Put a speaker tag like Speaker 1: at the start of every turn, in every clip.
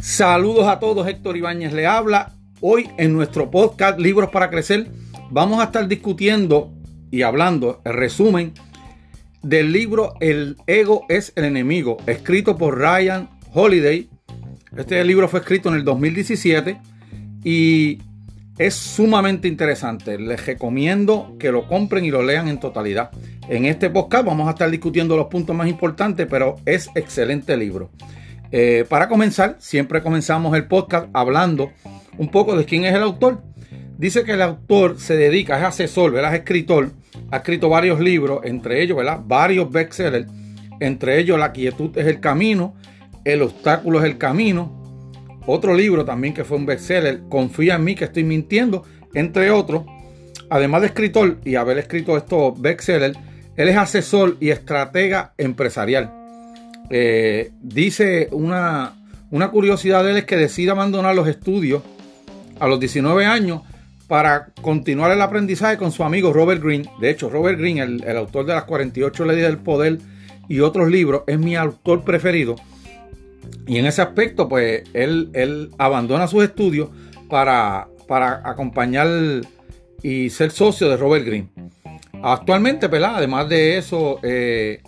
Speaker 1: Saludos a todos, Héctor Ibáñez le habla. Hoy en nuestro podcast Libros para Crecer vamos a estar discutiendo y hablando el resumen del libro El ego es el enemigo, escrito por Ryan Holiday. Este libro fue escrito en el 2017 y es sumamente interesante. Les recomiendo que lo compren y lo lean en totalidad. En este podcast vamos a estar discutiendo los puntos más importantes, pero es excelente libro. Eh, para comenzar, siempre comenzamos el podcast hablando un poco de quién es el autor. Dice que el autor se dedica, es asesor, es escritor, ha escrito varios libros, entre ellos, ¿verdad? Varios bestsellers, entre ellos La quietud es el camino, El obstáculo es el camino, otro libro también que fue un bestseller, Confía en mí que estoy mintiendo, entre otros. Además de escritor y haber escrito estos bestsellers, él es asesor y estratega empresarial. Eh, dice una, una curiosidad de él es que decide abandonar los estudios a los 19 años para continuar el aprendizaje con su amigo Robert Greene. De hecho, Robert Greene, el, el autor de las 48 leyes del poder y otros libros, es mi autor preferido y en ese aspecto, pues él, él abandona sus estudios para, para acompañar y ser socio de Robert Greene. Actualmente, ¿verdad? además de eso, eh,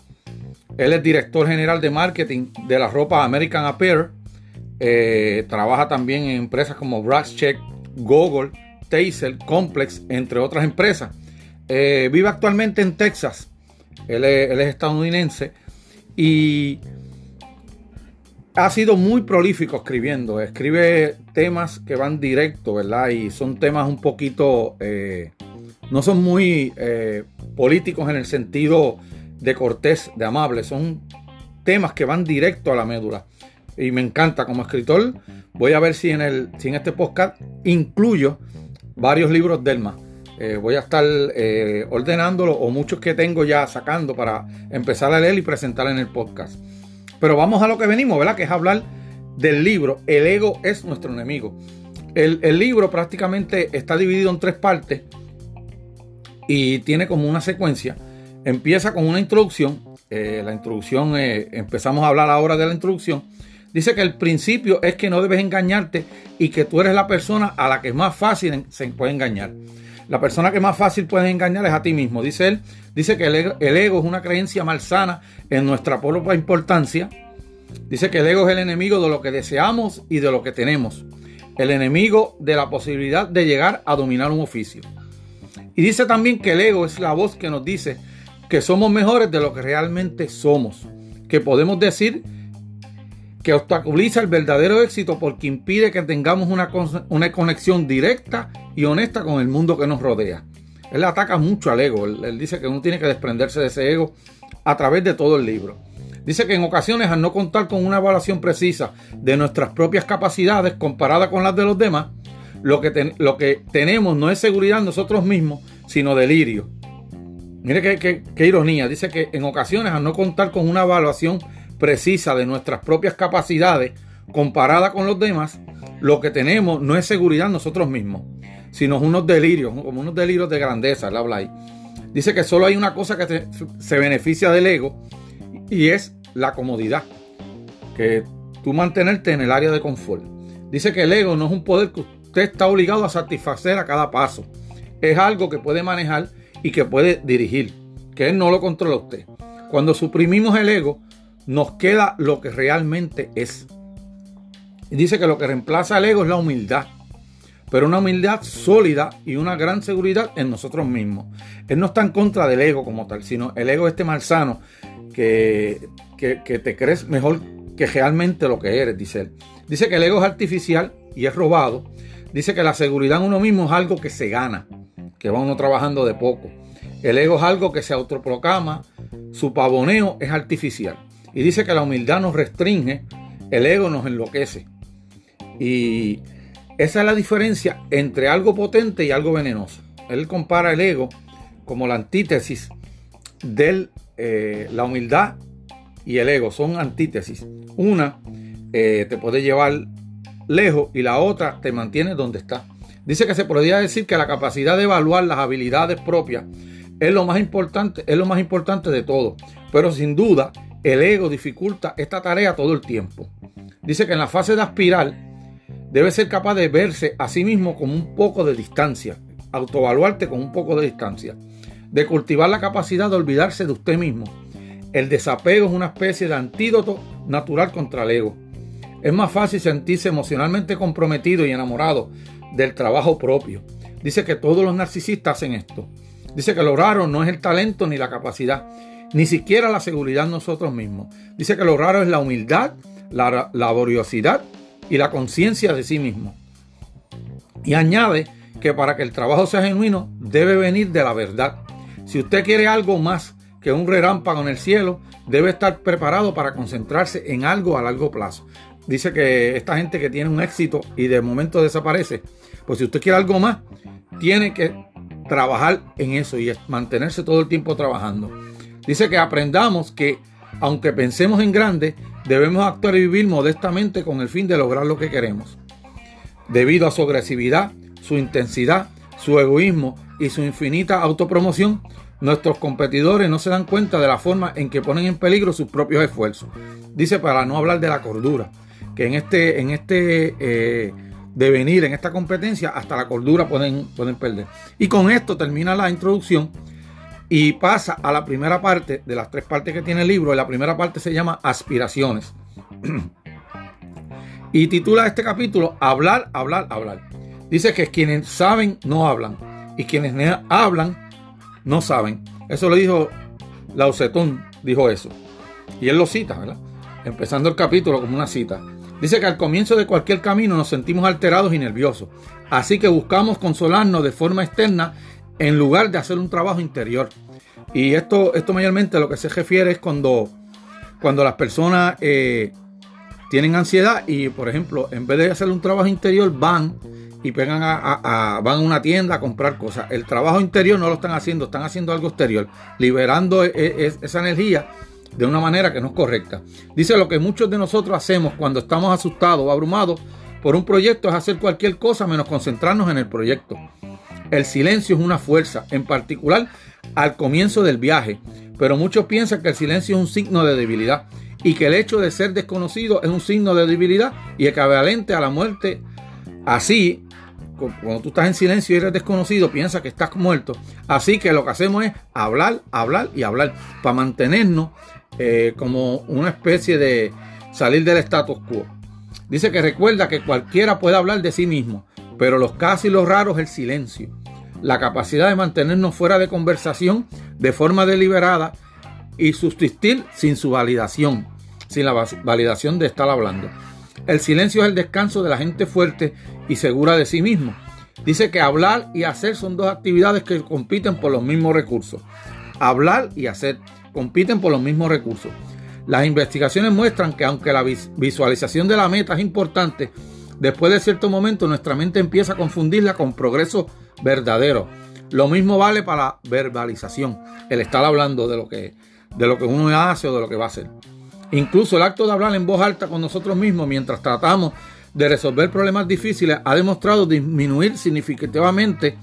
Speaker 1: él es director general de marketing de la ropa American Apparel. Eh, trabaja también en empresas como Check, Google, Taser, Complex, entre otras empresas. Eh, vive actualmente en Texas. Él él es estadounidense. Y ha sido muy prolífico escribiendo. Escribe temas que van directo, ¿verdad? Y son temas un poquito, eh, no son muy eh, políticos en el sentido de cortés, de amable. Son temas que van directo a la médula. Y me encanta como escritor. Voy a ver si en, el, si en este podcast incluyo varios libros del más. Eh, voy a estar ordenándolo o muchos que tengo ya sacando para empezar a leer y presentar en el podcast. Pero vamos a lo que venimos, ¿verdad? Que es hablar del libro El ego es nuestro enemigo. El, libro prácticamente está dividido en tres partes y tiene como una secuencia. Empieza con una introducción. Eh, la introducción, eh, empezamos a hablar ahora de la introducción. Dice que el principio es que no debes engañarte y que tú eres la persona a la que más fácil se puede engañar. La persona que más fácil puedes engañar es a ti mismo. Dice él, dice que el ego, es una creencia malsana en nuestra propia importancia. Dice que el ego es el enemigo de lo que deseamos y de lo que tenemos. El enemigo de la posibilidad de llegar a dominar un oficio. Y dice también que el ego es la voz que nos dice que somos mejores de lo que realmente somos. Que podemos decir que obstaculiza el verdadero éxito porque impide que tengamos una, una conexión directa y honesta con el mundo que nos rodea. Él ataca mucho al ego. Él, dice que uno tiene que desprenderse de ese ego a través de todo el libro. Dice que en ocasiones al no contar con una evaluación precisa de nuestras propias capacidades comparada con las de los demás, lo que, lo que tenemos no es seguridad nosotros mismos, sino delirio. Mire qué, qué ironía. Dice que en ocasiones al no contar con una evaluación precisa de nuestras propias capacidades comparada con los demás, lo que tenemos no es seguridad nosotros mismos, sino unos delirios, como unos delirios de grandeza, él habla ahí. Dice que solo hay una cosa que se beneficia del ego y es la comodidad, que tú mantenerte en el área de confort. Dice que el ego no es un poder que usted está obligado a satisfacer a cada paso, es algo que puede manejar y que puede dirigir, que él no lo controla usted. Cuando suprimimos el ego, nos queda lo que realmente es. Dice que lo que reemplaza al ego es la humildad pero una humildad sólida y una gran seguridad en nosotros mismos. Él no está en contra del ego como tal, sino el ego este malsano que, que, que te crees mejor que realmente lo que eres, dice él. Dice que el ego es artificial y es robado. Dice que la seguridad en uno mismo es algo que se gana, que va uno trabajando de poco. El ego es algo que se autoproclama, su pavoneo es artificial. Y dice que la humildad nos restringe, el ego nos enloquece. Y esa es la diferencia entre algo potente y algo venenoso. Él compara el ego como la antítesis de eh, la humildad y el ego. Son antítesis. Una eh, te puede llevar lejos y la otra te mantiene donde está. Dice que se podría decir que la capacidad de evaluar las habilidades propias es lo más importante, es lo más importante de todo. Pero sin duda, el ego dificulta esta tarea todo el tiempo. Dice que en la fase de aspirar debe ser capaz de verse a sí mismo con un poco de distancia, autovaluarte con un poco de distancia, de cultivar la capacidad de olvidarse de usted mismo. El desapego es una especie de antídoto natural contra el ego. Es más fácil sentirse emocionalmente comprometido y enamorado del trabajo propio. Dice que todos los narcisistas hacen esto. Dice que lo raro no es el talento ni la capacidad, ni siquiera la seguridad nosotros mismos. Dice que lo raro es la humildad, la laboriosidad y la conciencia de sí mismo. Y añade que para que el trabajo sea genuino debe venir de la verdad. Si usted quiere algo más que un relámpago en el cielo, debe estar preparado para concentrarse en algo a largo plazo. Dice que esta gente que tiene un éxito y de momento desaparece, pues si usted quiere algo más, tiene que trabajar en eso y mantenerse todo el tiempo trabajando. Dice que aprendamos que, aunque pensemos en grande, debemos actuar y vivir modestamente con el fin de lograr lo que queremos. Debido a su agresividad, su intensidad, su egoísmo y su infinita autopromoción, nuestros competidores no se dan cuenta de la forma en que ponen en peligro sus propios esfuerzos. Dice para no hablar de la cordura, que en este, en este eh, devenir, en esta competencia, hasta la cordura pueden, pueden perder. Y con esto termina la introducción y pasa a la primera parte de las tres partes que tiene el libro. Y la primera parte se llama Aspiraciones. y titula este capítulo Hablar, hablar, hablar. Dice que quienes saben no hablan y quienes hablan no saben. Eso lo dijo Zedong, dijo eso. Y él lo cita, ¿verdad? Empezando el capítulo como una cita. Dice que al comienzo de cualquier camino nos sentimos alterados y nerviosos. Así que buscamos consolarnos de forma externa en lugar de hacer un trabajo interior. Y esto, esto mayormente lo que se refiere es cuando, cuando las personas eh, tienen ansiedad y, por ejemplo, en vez de hacer un trabajo interior, van y pegan a, van a una tienda a comprar cosas. El trabajo interior no lo están haciendo, están haciendo algo exterior, liberando e, e, esa energía de una manera que no es correcta. Dice lo que muchos de nosotros hacemos cuando estamos asustados o abrumados por un proyecto es hacer cualquier cosa menos concentrarnos en el proyecto. El silencio es una fuerza, en particular al comienzo del viaje, pero muchos piensan que el silencio es un signo de debilidad y que el hecho de ser desconocido es un signo de debilidad y equivalente a la muerte. Así, cuando tú estás en silencio y eres desconocido, piensas que estás muerto. Así que lo que hacemos es hablar, hablar y hablar para mantenernos eh, como una especie de salir del status quo. Dice que recuerda que cualquiera puede hablar de sí mismo, pero los casi los raros es el silencio. La capacidad de mantenernos fuera de conversación de forma deliberada y subsistir sin su validación, sin la validación de estar hablando. El silencio es el descanso de la gente fuerte y segura de sí mismo. Dice que hablar y hacer son dos actividades que compiten por los mismos recursos. Hablar y hacer compiten por los mismos recursos. Las investigaciones muestran que aunque la visualización de la meta es importante, Después de cierto momento nuestra mente empieza a confundirla con progreso verdadero. Lo mismo vale para la verbalización, el estar hablando de lo que, de lo que uno hace o de lo que va a hacer. Incluso el acto de hablar en voz alta con nosotros mismos mientras tratamos de resolver problemas difíciles ha demostrado disminuir significativamente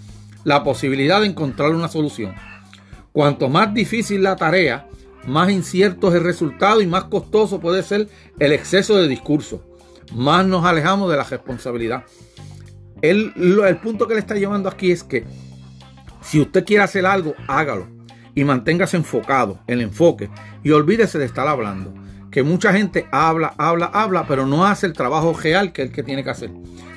Speaker 1: la posibilidad de encontrar una solución. Cuanto más difícil la tarea, más incierto es el resultado y más costoso puede ser el exceso de discurso más nos alejamos de la responsabilidad. El, el punto que le está llevando aquí es que si usted quiere hacer algo, hágalo y manténgase enfocado, el enfoque, y olvídese de estar hablando. Que mucha gente habla, habla, habla, pero no hace el trabajo real que es el que tiene que hacer.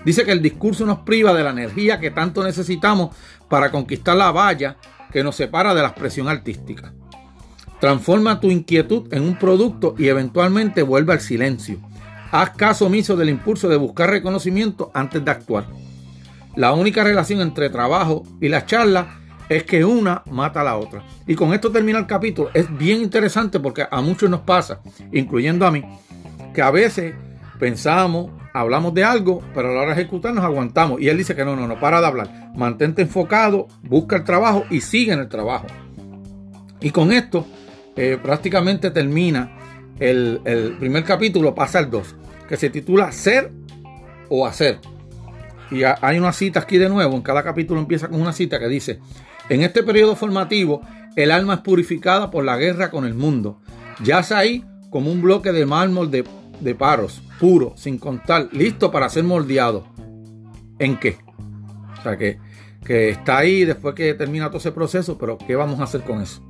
Speaker 1: Dice que el discurso nos priva de la energía que tanto necesitamos para conquistar la valla que nos separa de la expresión artística. Transforma tu inquietud en un producto y eventualmente vuelve al silencio. Haz caso omiso del impulso de buscar reconocimiento antes de actuar. La única relación entre trabajo y la charla es que una mata a la otra. Y con esto termina el capítulo. Es bien interesante porque a muchos nos pasa, incluyendo a mí, que a veces pensamos, hablamos de algo, pero a la hora de ejecutar nos aguantamos. Y él dice que no, no, no, para de hablar. Mantente enfocado, busca el trabajo y sigue en el trabajo. Y con esto eh, prácticamente termina el, primer capítulo pasa al 2, que se titula Ser o Hacer. Y hay una cita aquí de nuevo, en cada capítulo empieza con una cita que dice, en este periodo formativo el alma es purificada por la guerra con el mundo. Ya es ahí como un bloque de mármol de, de paros, puro, sin contar, listo para ser moldeado. ¿En qué? O sea, que, que está ahí después que termina todo ese proceso, pero ¿qué vamos a hacer con eso?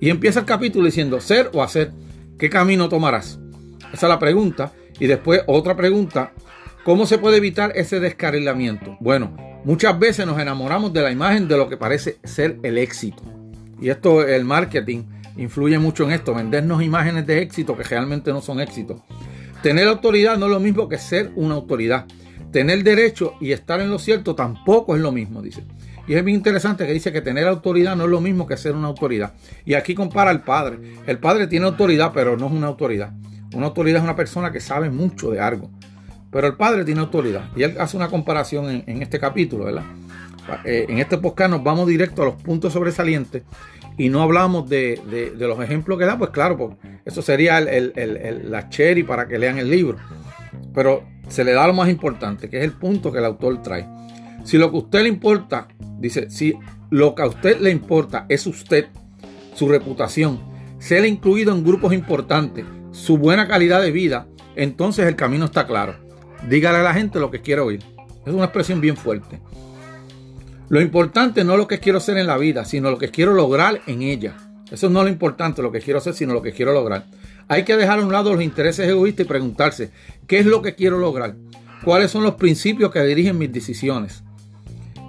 Speaker 1: Y empieza el capítulo diciendo, ser o hacer, ¿qué camino tomarás? Esa es la pregunta. Y después otra pregunta, ¿cómo se puede evitar ese descarrilamiento? Bueno, muchas veces nos enamoramos de la imagen de lo que parece ser el éxito. Y esto, el marketing, influye mucho en esto, vendernos imágenes de éxito que realmente no son éxitos. Tener autoridad no es lo mismo que ser una autoridad. Tener derecho y estar en lo cierto tampoco es lo mismo, dice. Y es bien interesante que dice que tener autoridad no es lo mismo que ser una autoridad. Y aquí compara al padre. El padre tiene autoridad, pero no es una autoridad. Una autoridad es una persona que sabe mucho de algo. Pero el padre tiene autoridad. Y él hace una comparación en, este capítulo, ¿verdad? Eh, en este podcast nos vamos directo a los puntos sobresalientes y no hablamos de, los ejemplos que da, pues claro, pues eso sería la cherry para que lean el libro. Pero se le da lo más importante, que es el punto que el autor trae. Si lo que a usted le importa, dice, si lo que a usted le importa es usted, su reputación, ser incluido en grupos importantes, su buena calidad de vida, entonces el camino está claro. Dígale a la gente lo que quiere oír. Es una expresión bien fuerte. Lo importante no es lo que quiero ser en la vida, sino lo que quiero lograr en ella. Eso no es lo importante, lo que quiero hacer, sino lo que quiero lograr. Hay que dejar a un lado los intereses egoístas y preguntarse, ¿qué es lo que quiero lograr? ¿Cuáles son los principios que dirigen mis decisiones?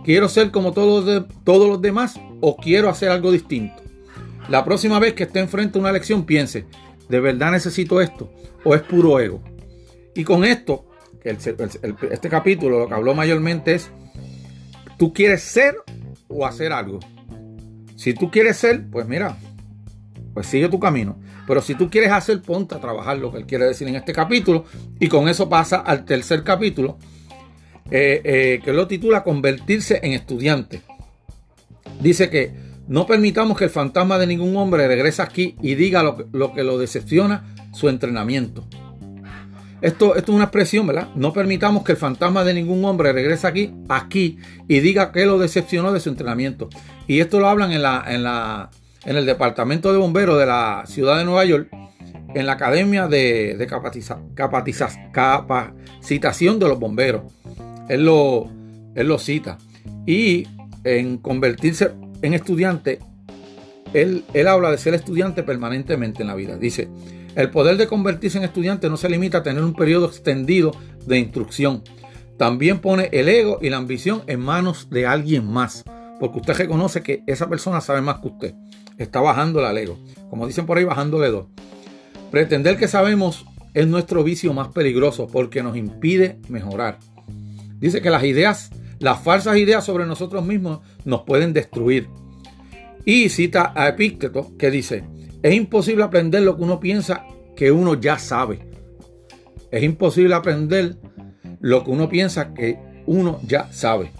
Speaker 1: ¿Quiero ser como todos, los demás o quiero hacer algo distinto? La próxima vez que esté enfrente a una elección piense, ¿de verdad necesito esto? ¿O es puro ego? Y con esto, este capítulo lo que habló mayormente es ¿Tú quieres ser o hacer algo? Si tú quieres ser, pues mira, pues sigue tu camino. Pero si tú quieres hacer, ponte a trabajar lo que él quiere decir en este capítulo. Y con eso pasa al tercer capítulo, eh, eh, que lo titula Convertirse en estudiante. Dice que no permitamos que el fantasma de ningún hombre regrese aquí y diga lo que lo decepciona su entrenamiento. Esto, esto, es una expresión, ¿verdad? No permitamos que el fantasma de ningún hombre regrese aquí, aquí, y diga que lo decepcionó de su entrenamiento. Y esto lo hablan en, la, en, la, en el departamento de bomberos de la ciudad de Nueva York, en la academia de, capacitación de los bomberos. Él lo, él lo cita. Y en convertirse en estudiante, él, él habla de ser estudiante permanentemente en la vida. Dice, el poder de convertirse en estudiante no se limita a tener un periodo extendido de instrucción. También pone el ego y la ambición en manos de alguien más. Porque usted reconoce que esa persona sabe más que usted. Está bajándole al ego. Como dicen por ahí, bajándole dos. Pretender que sabemos es nuestro vicio más peligroso porque nos impide mejorar. Dice que las ideas, las falsas ideas sobre nosotros mismos nos pueden destruir. Y cita a Epícteto que dice, es imposible aprender lo que uno piensa que uno ya sabe. Es imposible aprender lo que uno piensa que uno ya sabe.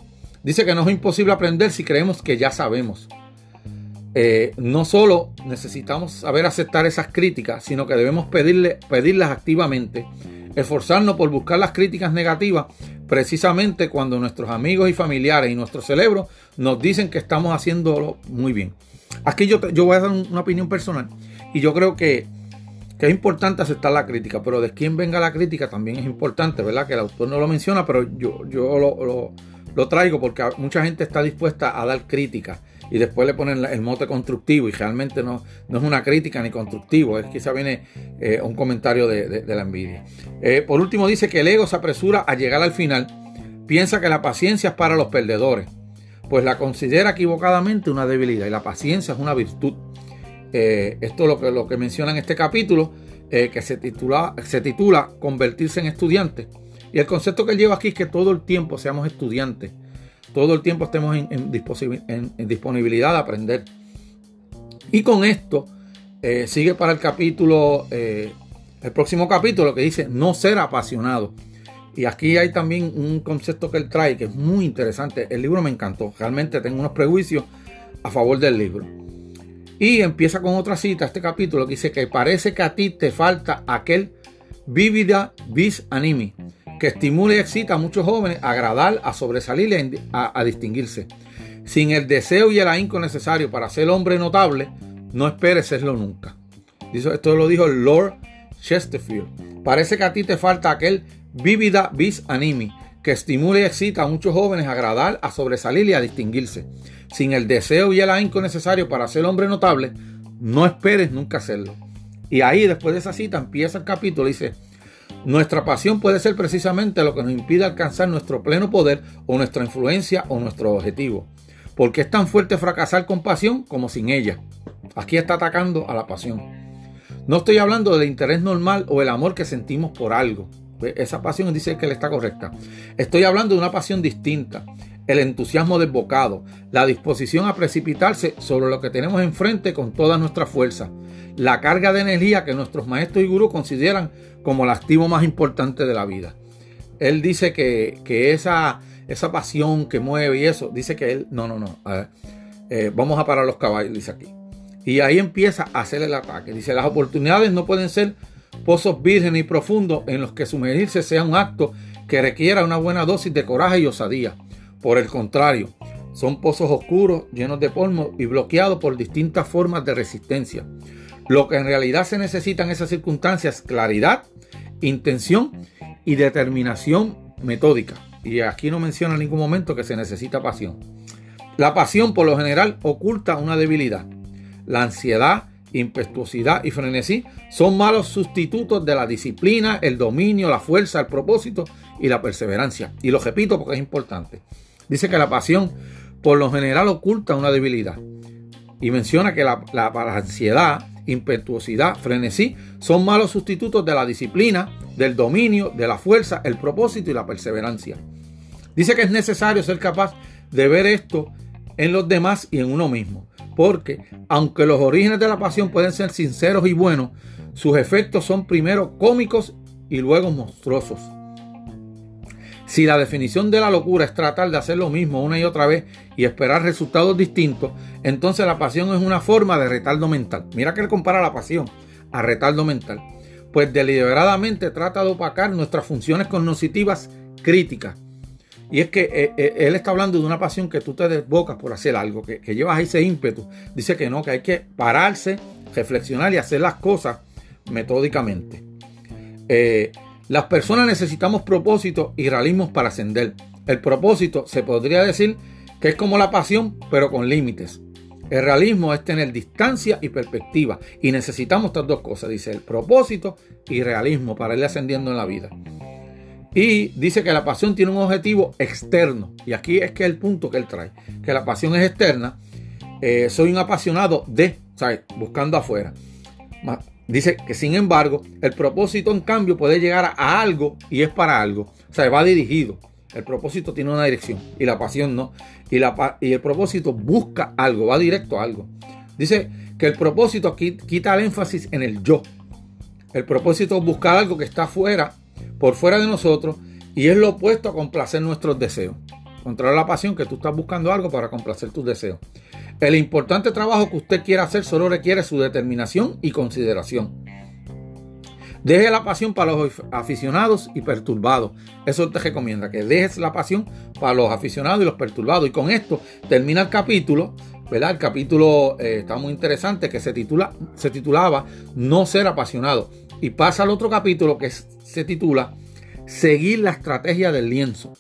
Speaker 1: Dice que no es imposible aprender si creemos que ya sabemos. Eh, no solo necesitamos saber aceptar esas críticas, sino que debemos pedirle, pedirlas activamente, esforzarnos por buscar las críticas negativas precisamente cuando nuestros amigos y familiares y nuestro cerebro nos dicen que estamos haciéndolo muy bien. Aquí yo, yo voy a dar una opinión personal y yo creo que, es importante aceptar la crítica, pero de quién venga la crítica también es importante, ¿verdad? Que el autor no lo menciona, pero yo, yo lo, traigo porque mucha gente está dispuesta a dar crítica y después le ponen el mote constructivo y realmente no, no es una crítica ni constructivo, es quizá viene eh, un comentario de, la envidia. Eh, por último dice que el ego se apresura a llegar al final, piensa que la paciencia es para los perdedores pues la considera equivocadamente una debilidad y la paciencia es una virtud. Eh, esto es lo que, lo que menciona en este capítulo, que se titula, se titula Convertirse en estudiante. Y el concepto que él lleva aquí es que todo el tiempo seamos estudiantes, todo el tiempo estemos en, disponibilidad de aprender. Y con esto eh, sigue para el capítulo, el próximo capítulo que dice no ser apasionado. Y aquí hay también un concepto que él trae que es muy interesante. El libro me encantó. Realmente tengo unos prejuicios a favor del libro. Y empieza con otra cita, este capítulo, que dice que parece que a ti te falta aquel vivida vis animi, que estimula y excita a muchos jóvenes a agradar, a sobresalir y a, distinguirse. Sin el deseo y el ahínco necesario para ser hombre notable, no esperes serlo nunca. Esto lo dijo Lord Chesterfield. Parece que a ti te falta aquel vivida vis animi que estimula y excita a muchos jóvenes a agradar, a sobresalir y a distinguirse. Sin el deseo y el ahínco necesario para ser hombre notable, no esperes nunca hacerlo. Y ahí, después de esa cita, empieza el capítulo y dice, nuestra pasión puede ser precisamente lo que nos impide alcanzar nuestro pleno poder o nuestra influencia o nuestro objetivo. Porque es tan fuerte fracasar con pasión como sin ella. Aquí está atacando a la pasión. No estoy hablando del interés normal o el amor que sentimos por algo. Esa pasión dice que le está correcta. Estoy hablando de una pasión distinta. El entusiasmo desbocado, la disposición a precipitarse sobre lo que tenemos enfrente con toda nuestra fuerza, la carga de energía que nuestros maestros y gurús consideran como el activo más importante de la vida. Él dice que, esa, esa pasión que mueve y eso, dice que él, no, no, no, eh, vamos a parar los caballos, dice aquí. Y ahí empieza a hacer el ataque. Dice, las oportunidades no pueden ser pozos vírgenes y profundos en los que sumergirse sea un acto que requiera una buena dosis de coraje y osadía. Por el contrario, son pozos oscuros, llenos de polvo y bloqueados por distintas formas de resistencia. Lo que en realidad se necesita en esas circunstancias claridad, intención y determinación metódica. Y aquí no menciona en ningún momento que se necesita pasión. La pasión por lo general oculta una debilidad. La ansiedad impetuosidad y frenesí son malos sustitutos de la disciplina, el dominio, la fuerza, el propósito y la perseverancia. Y lo repito porque es importante. Dice que la pasión por lo general oculta una debilidad. Y menciona que la, la, ansiedad, impetuosidad, frenesí son malos sustitutos de la disciplina, del dominio, de la fuerza, el propósito y la perseverancia. Dice que es necesario ser capaz de ver esto en los demás y en uno mismo porque aunque los orígenes de la pasión pueden ser sinceros y buenos, sus efectos son primero cómicos y luego monstruosos. Si la definición de la locura es tratar de hacer lo mismo una y otra vez y esperar resultados distintos, entonces la pasión es una forma de retardo mental. Mira que él compara la pasión a retardo mental, pues deliberadamente trata de opacar nuestras funciones cognitivas críticas y es que eh, eh, él está hablando de una pasión que tú te desbocas por hacer algo, que, llevas ese ímpetu. Dice que no, que hay que pararse, reflexionar y hacer las cosas metódicamente. Eh, las personas necesitamos propósitos y realismos para ascender. El propósito se podría decir que es como la pasión, pero con límites. El realismo es tener distancia y perspectiva. Y necesitamos estas dos cosas, dice el propósito y realismo para ir ascendiendo en la vida. Y dice que la pasión tiene un objetivo externo. Y aquí es que es el punto que él trae. Que la pasión es externa. Eh, soy un apasionado de, ¿sabes? Buscando afuera. Dice que sin embargo, el propósito en cambio puede llegar a, algo y es para algo. O sea, va dirigido. El propósito tiene una dirección y la pasión no. Y, la, y el propósito busca algo, va directo a algo. Dice que el propósito quita el énfasis en el yo. El propósito es buscar algo que está afuera por fuera de nosotros y es lo opuesto a complacer nuestros deseos. Controlar la pasión que tú estás buscando algo para complacer tus deseos. El importante trabajo que usted quiera hacer solo requiere su determinación y consideración. Deje la pasión para los aficionados y perturbados. Eso te recomienda, que dejes la pasión para los aficionados y los perturbados. Y con esto termina el capítulo, ¿verdad? El capítulo eh, está muy interesante que se, titula, se titulaba No ser apasionado. Y pasa al otro capítulo que se titula Seguir la estrategia del lienzo.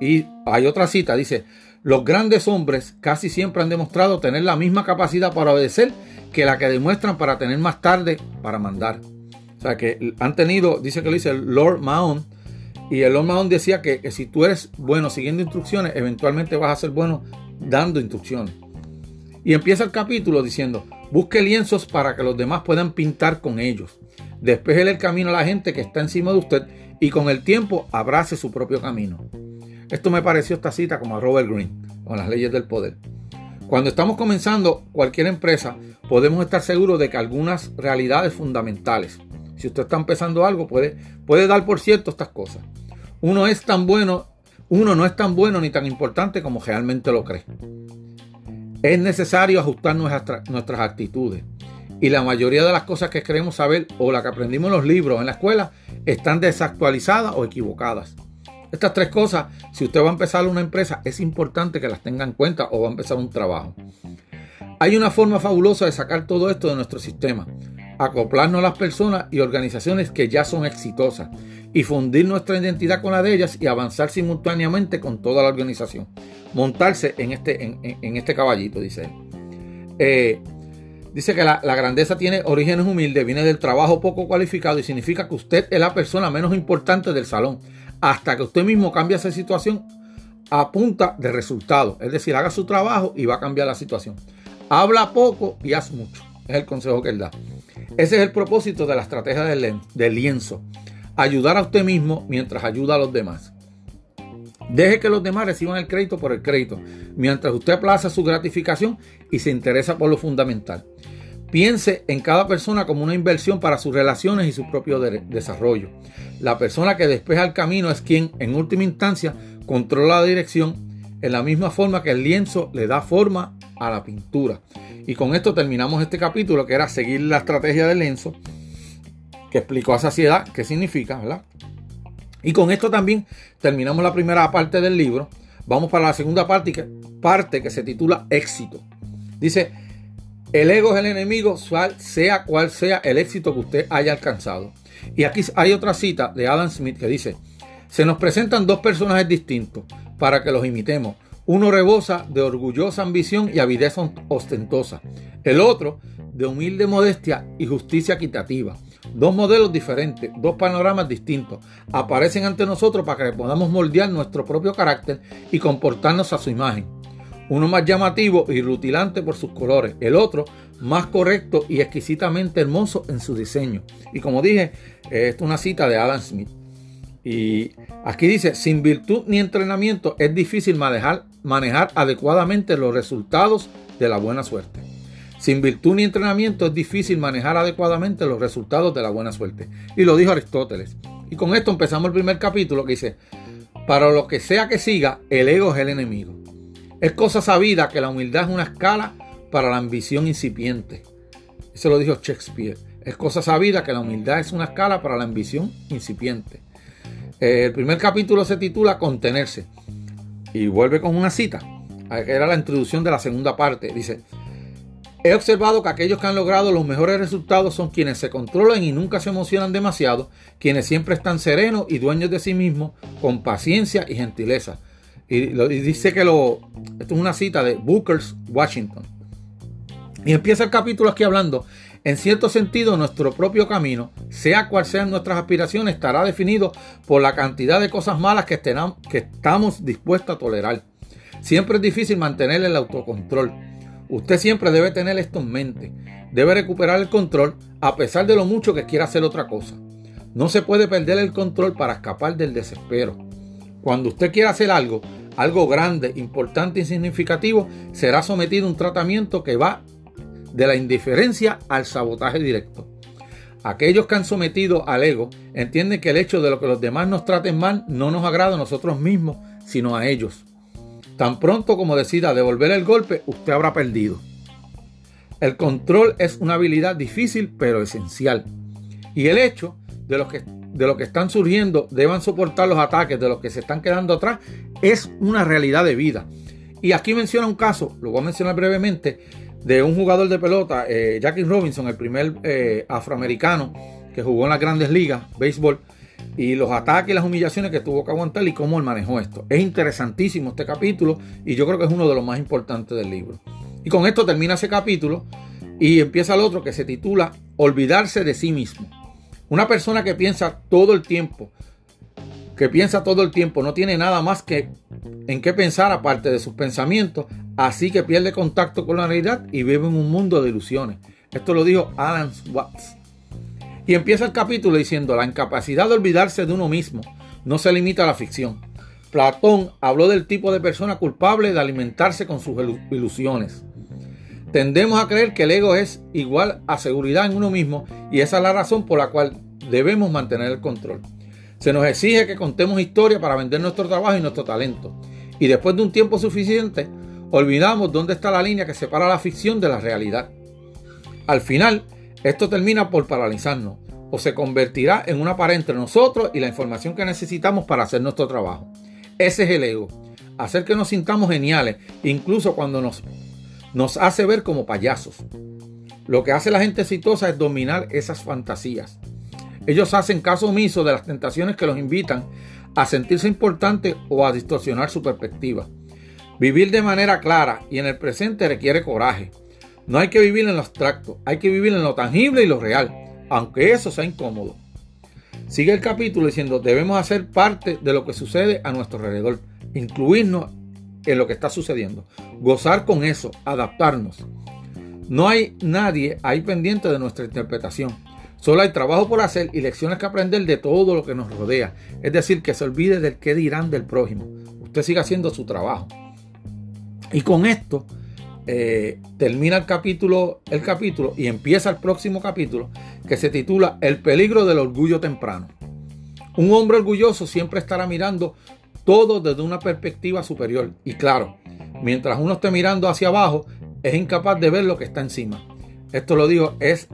Speaker 1: Y hay otra cita, dice, los grandes hombres casi siempre han demostrado tener la misma capacidad para obedecer que la que demuestran para tener más tarde para mandar. O sea, que han tenido, dice que lo dice el Lord Mahon, y el Lord Mahon decía que, si tú eres bueno siguiendo instrucciones, eventualmente vas a ser bueno dando instrucciones. Y empieza el capítulo diciendo, busque lienzos para que los demás puedan pintar con ellos. Despejele el camino a la gente que está encima de usted y con el tiempo abrace su propio camino. Esto me pareció esta cita como a Robert Greene, con las leyes del poder. Cuando estamos comenzando cualquier empresa, podemos estar seguros de que algunas realidades fundamentales, si usted está empezando algo, puede, puede dar por cierto estas cosas. Uno es tan bueno, uno no es tan bueno ni tan importante como realmente lo cree. Es necesario ajustar nuestras, nuestras actitudes. Y la mayoría de las cosas que queremos saber o las que aprendimos en los libros en la escuela están desactualizadas o equivocadas. Estas tres cosas, si usted va a empezar una empresa, es importante que las tenga en cuenta o va a empezar un trabajo. Hay una forma fabulosa de sacar todo esto de nuestro sistema. acoplarnos a las personas y organizaciones que ya son exitosas y fundir nuestra identidad con la de ellas y avanzar simultáneamente con toda la organización. Montarse en este, en, este caballito, dice él. Eh, dice que la, la, grandeza tiene orígenes humildes, viene del trabajo poco cualificado y significa que usted es la persona menos importante del salón, hasta que usted mismo cambie esa situación a punta de resultados. Es decir, haga su trabajo y va a cambiar la situación. Habla poco y haz mucho. Es el consejo que él da. Ese es el propósito de la estrategia del lienzo. Ayudar a usted mismo mientras ayuda a los demás. Deje que los demás reciban el crédito por el crédito, mientras usted aplaza su gratificación y se interesa por lo fundamental. Piense en cada persona como una inversión para sus relaciones y su propio desarrollo. La persona que despeja el camino es quien, en última instancia, controla la dirección en la misma forma que el lienzo le da forma a la pintura. Y con esto terminamos este capítulo que era seguir la estrategia del lienzo, que explicó a saciedad qué significa, ¿verdad? Y con esto también terminamos la primera parte del libro. Vamos para la segunda parte parte que se titula éxito. Dice, el ego es el enemigo, sea cual sea el éxito que usted haya alcanzado. Y aquí hay otra cita de Adam Smith que dice, se nos presentan dos personajes distintos para que los imitemos. Uno rebosa de orgullosa ambición y avidez ostentosa. El otro de humilde modestia y justicia equitativa. Dos modelos diferentes, dos panoramas distintos, aparecen ante nosotros para que podamos moldear nuestro propio carácter y comportarnos a su imagen. Uno más llamativo y rutilante por sus colores, el otro más correcto y exquisitamente hermoso en su diseño. Y como dije, es una cita de Adam Smith. Y aquí dice, sin virtud ni entrenamiento es difícil manejar, manejar adecuadamente los resultados de la buena suerte. Sin virtud ni entrenamiento es difícil manejar adecuadamente los resultados de la buena suerte. Y lo dijo Aristóteles. Y con esto empezamos el primer capítulo que dice, para lo que sea que siga, el ego es el enemigo. Es cosa sabida que la humildad es una escala para la ambición incipiente. Eso lo dijo Shakespeare. Es cosa sabida que la humildad es una escala para la ambición incipiente. El primer capítulo se titula Contenerse y vuelve con una cita, era la introducción de la segunda parte. Dice, he observado que aquellos que han logrado los mejores resultados son quienes se controlan y nunca se emocionan demasiado, quienes siempre están serenos y dueños de sí mismos, con paciencia y gentileza. Y, dice que lo, esto es una cita de Booker's Washington. Y empieza el capítulo aquí hablando en cierto sentido, nuestro propio camino, sea cual sean nuestras aspiraciones, estará definido por la cantidad de cosas malas que, que estamos dispuestos a tolerar. Siempre es difícil mantener el autocontrol. Usted siempre debe tener esto en mente. Debe recuperar el control a pesar de lo mucho que quiera hacer otra cosa. No se puede perder el control para escapar del desespero. Cuando usted quiera hacer algo, algo grande, importante y significativo, será sometido a un tratamiento que va de la indiferencia al sabotaje directo. Aquellos que han sometido al ego entienden que el hecho de lo que los demás nos traten mal no nos agrada a nosotros mismos, sino a ellos. Tan pronto como decida devolver el golpe, usted habrá perdido. El control es una habilidad difícil pero esencial. Y el hecho de los que, de lo que están surgiendo deban soportar los ataques de los que se están quedando atrás es una realidad de vida. Y aquí menciona un caso, lo voy a mencionar brevemente, de un jugador de pelota, eh, Jackie Robinson, el primer eh, afroamericano que jugó en las grandes ligas, béisbol, y los ataques y las humillaciones que tuvo que aguantar y cómo él manejó esto. Es interesantísimo este capítulo y yo creo que es uno de los más importantes del libro. Y con esto termina ese capítulo y empieza el otro que se titula Olvidarse de sí mismo. Una persona que piensa todo el tiempo, que piensa todo el tiempo, no tiene nada más que en qué pensar aparte de sus pensamientos, así que pierde contacto con la realidad y vive en un mundo de ilusiones. Esto lo dijo Alan Watts. Y empieza el capítulo diciendo, la incapacidad de olvidarse de uno mismo no se limita a la ficción. Platón habló del tipo de persona culpable de alimentarse con sus ilusiones. Tendemos a creer que el ego es igual a seguridad en uno mismo y esa es la razón por la cual debemos mantener el control. Se nos exige que contemos historia para vender nuestro trabajo y nuestro talento. Y después de un tiempo suficiente, olvidamos dónde está la línea que separa la ficción de la realidad. Al final, esto termina por paralizarnos o se convertirá en una pared entre nosotros y la información que necesitamos para hacer nuestro trabajo. Ese es el ego, hacer que nos sintamos geniales, incluso cuando nos, nos hace ver como payasos. Lo que hace la gente exitosa es dominar esas fantasías. Ellos hacen caso omiso de las tentaciones que los invitan a sentirse importantes o a distorsionar su perspectiva. Vivir de manera clara y en el presente requiere coraje. No hay que vivir en lo abstracto, hay que vivir en lo tangible y lo real, aunque eso sea incómodo. Sigue el capítulo diciendo, debemos hacer parte de lo que sucede a nuestro alrededor, incluirnos en lo que está sucediendo, gozar con eso, adaptarnos. No hay nadie ahí pendiente de nuestra interpretación. Solo hay trabajo por hacer y lecciones que aprender de todo lo que nos rodea. Es decir, que se olvide del qué dirán del prójimo. Usted siga haciendo su trabajo. Y con esto eh, termina el capítulo, el capítulo y empieza el próximo capítulo que se titula El peligro del orgullo temprano. Un hombre orgulloso siempre estará mirando todo desde una perspectiva superior. Y claro, mientras uno esté mirando hacia abajo, es incapaz de ver lo que está encima. Esto lo dijo es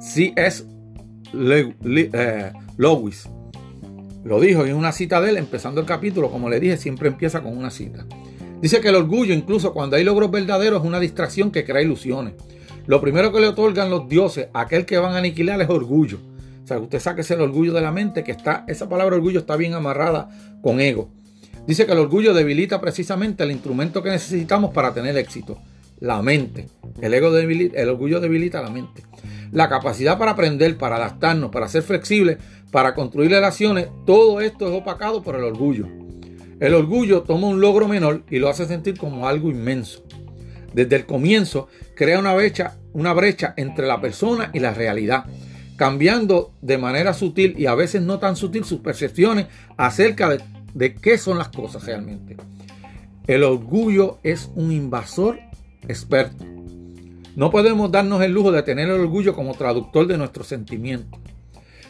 Speaker 1: C.S. Eh, Lewis. Lo dijo en una cita de él, empezando el capítulo, como le dije, siempre empieza con una cita. Dice que el orgullo, incluso cuando hay logros verdaderos, es una distracción que crea ilusiones. Lo primero que le otorgan los dioses a aquel que van a aniquilar es orgullo. O sea, usted saque ese orgullo de la mente, que está, esa palabra orgullo está bien amarrada con ego. Dice que el orgullo debilita precisamente el instrumento que necesitamos para tener éxito, la mente. El, ego debilita, el orgullo debilita la mente. La capacidad para aprender, para adaptarnos, para ser flexibles, para construir relaciones, todo esto es opacado por el orgullo. El orgullo toma un logro menor y lo hace sentir como algo inmenso. Desde el comienzo crea una brecha, una brecha entre la persona y la realidad, cambiando de manera sutil y a veces no tan sutil sus percepciones acerca de de qué son las cosas realmente. El orgullo es un invasor experto. No podemos darnos el lujo de tener el orgullo como traductor de nuestros sentimientos.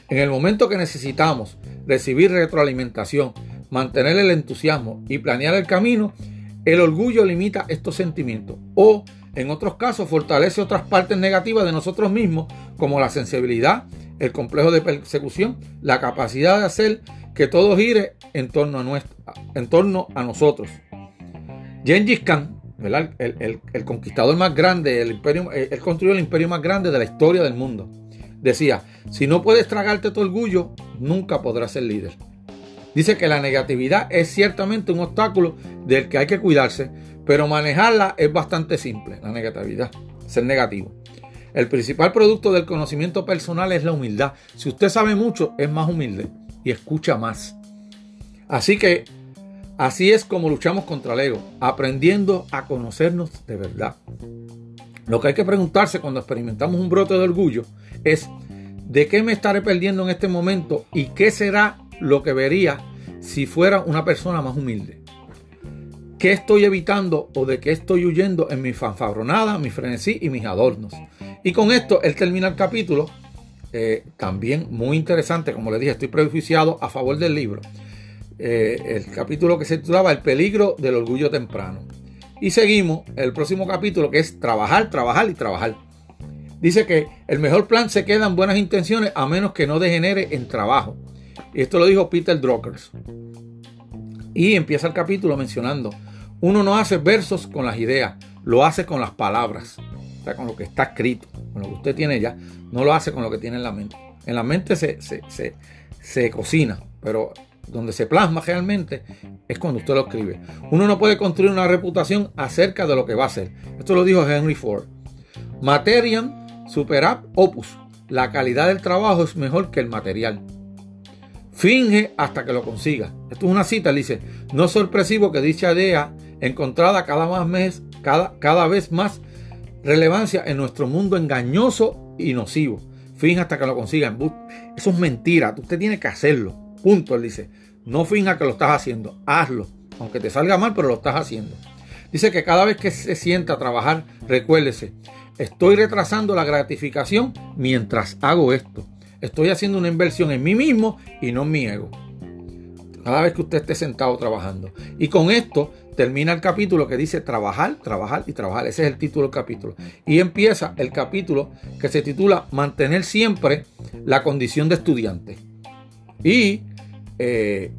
Speaker 1: En el momento que necesitamos recibir retroalimentación, mantener el entusiasmo y planear el camino, el orgullo limita estos sentimientos o, en otros casos, fortalece otras partes negativas de nosotros mismos, como la sensibilidad, el complejo de persecución, la capacidad de hacer que todo gire en torno a, nuestro, en torno a nosotros. Gengis Khan, El, conquistador más grande, el imperio, eh, él construyó el imperio más grande de la historia del mundo. Decía, si no puedes tragarte tu orgullo, nunca podrás ser líder. Dice que la negatividad es ciertamente un obstáculo del que hay que cuidarse, pero manejarla es bastante simple, la negatividad, ser negativo. El principal producto del conocimiento personal es la humildad. Si usted sabe mucho, es más humilde y escucha más. Así que así es como luchamos contra el ego, aprendiendo a conocernos de verdad. Lo que hay que preguntarse cuando experimentamos un brote de orgullo es, ¿de qué me estaré perdiendo en este momento y qué será lo que vería si fuera una persona más humilde? ¿Qué estoy evitando o de qué estoy huyendo en mi fanfabronada, mi frenesí y mis adornos? Y con esto él termina el capítulo eh, también muy interesante, como le dije, estoy prejuiciado a favor del libro. Eh, el capítulo que se titulaba El peligro del orgullo temprano. Y seguimos el próximo capítulo que es trabajar, trabajar y trabajar. Dice que el mejor plan se queda en buenas intenciones a menos que no degenere en trabajo. Y esto lo dijo Peter Drucker. Y empieza el capítulo mencionando, uno no hace versos con las ideas, lo hace con las palabras con lo que está escrito, con lo que usted tiene ya, no lo hace con lo que tiene en la mente. En la mente se, se, cocina, pero donde se plasma realmente es cuando usted lo escribe. Uno no puede construir una reputación acerca de lo que va a hacer. Esto lo dijo Henry Ford. Materian superab opus. La calidad del trabajo es mejor que el material. Finge hasta que lo consiga. Esto es una cita, dice, no es sorpresivo que dicha idea encontrada cada, más mes, cada, cada vez más relevancia en nuestro mundo engañoso y nocivo. Finja hasta que lo consigan. Eso es mentira. Usted tiene que hacerlo. Punto. Él dice. No finja que lo estás haciendo. Hazlo. Aunque te salga mal, pero lo estás haciendo. Dice que cada vez que se sienta a trabajar, recuérdese. Estoy retrasando la gratificación mientras hago esto. Estoy haciendo una inversión en mí mismo y no en mi ego. Cada vez que usted esté sentado trabajando. Y con esto termina el capítulo que dice trabajar, trabajar y trabajar. Ese es el título del capítulo. Y empieza el capítulo que se titula Mantener siempre la condición de estudiante. Y eh,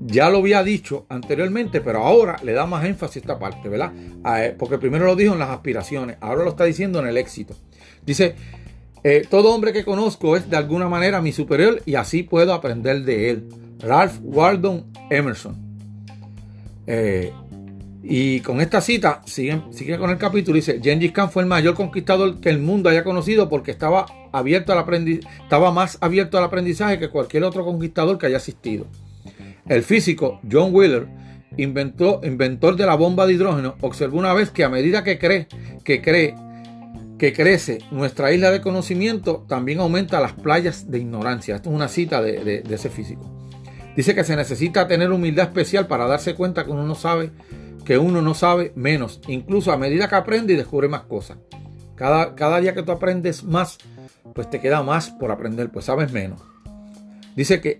Speaker 1: ya lo había dicho anteriormente, pero ahora le da más énfasis esta parte, ¿verdad? Porque primero lo dijo en las aspiraciones, ahora lo está diciendo en el éxito. Dice, eh, todo hombre que conozco es de alguna manera mi superior y así puedo aprender de él. Ralph Waldo Emerson. Eh, y con esta cita sigue, sigue con el capítulo. Dice: Gengis Khan fue el mayor conquistador que el mundo haya conocido porque estaba, abierto al estaba más abierto al aprendizaje que cualquier otro conquistador que haya asistido. El físico John Wheeler, inventor de la bomba de hidrógeno, observó una vez que a medida que cree, que cree que crece nuestra isla de conocimiento, también aumenta las playas de ignorancia. Esto es una cita de ese físico. Dice que se necesita tener humildad especial para darse cuenta que uno no sabe que uno no sabe menos, incluso a medida que aprende y descubre más cosas. Cada, cada día que tú aprendes más, pues te queda más por aprender, pues sabes menos. Dice que,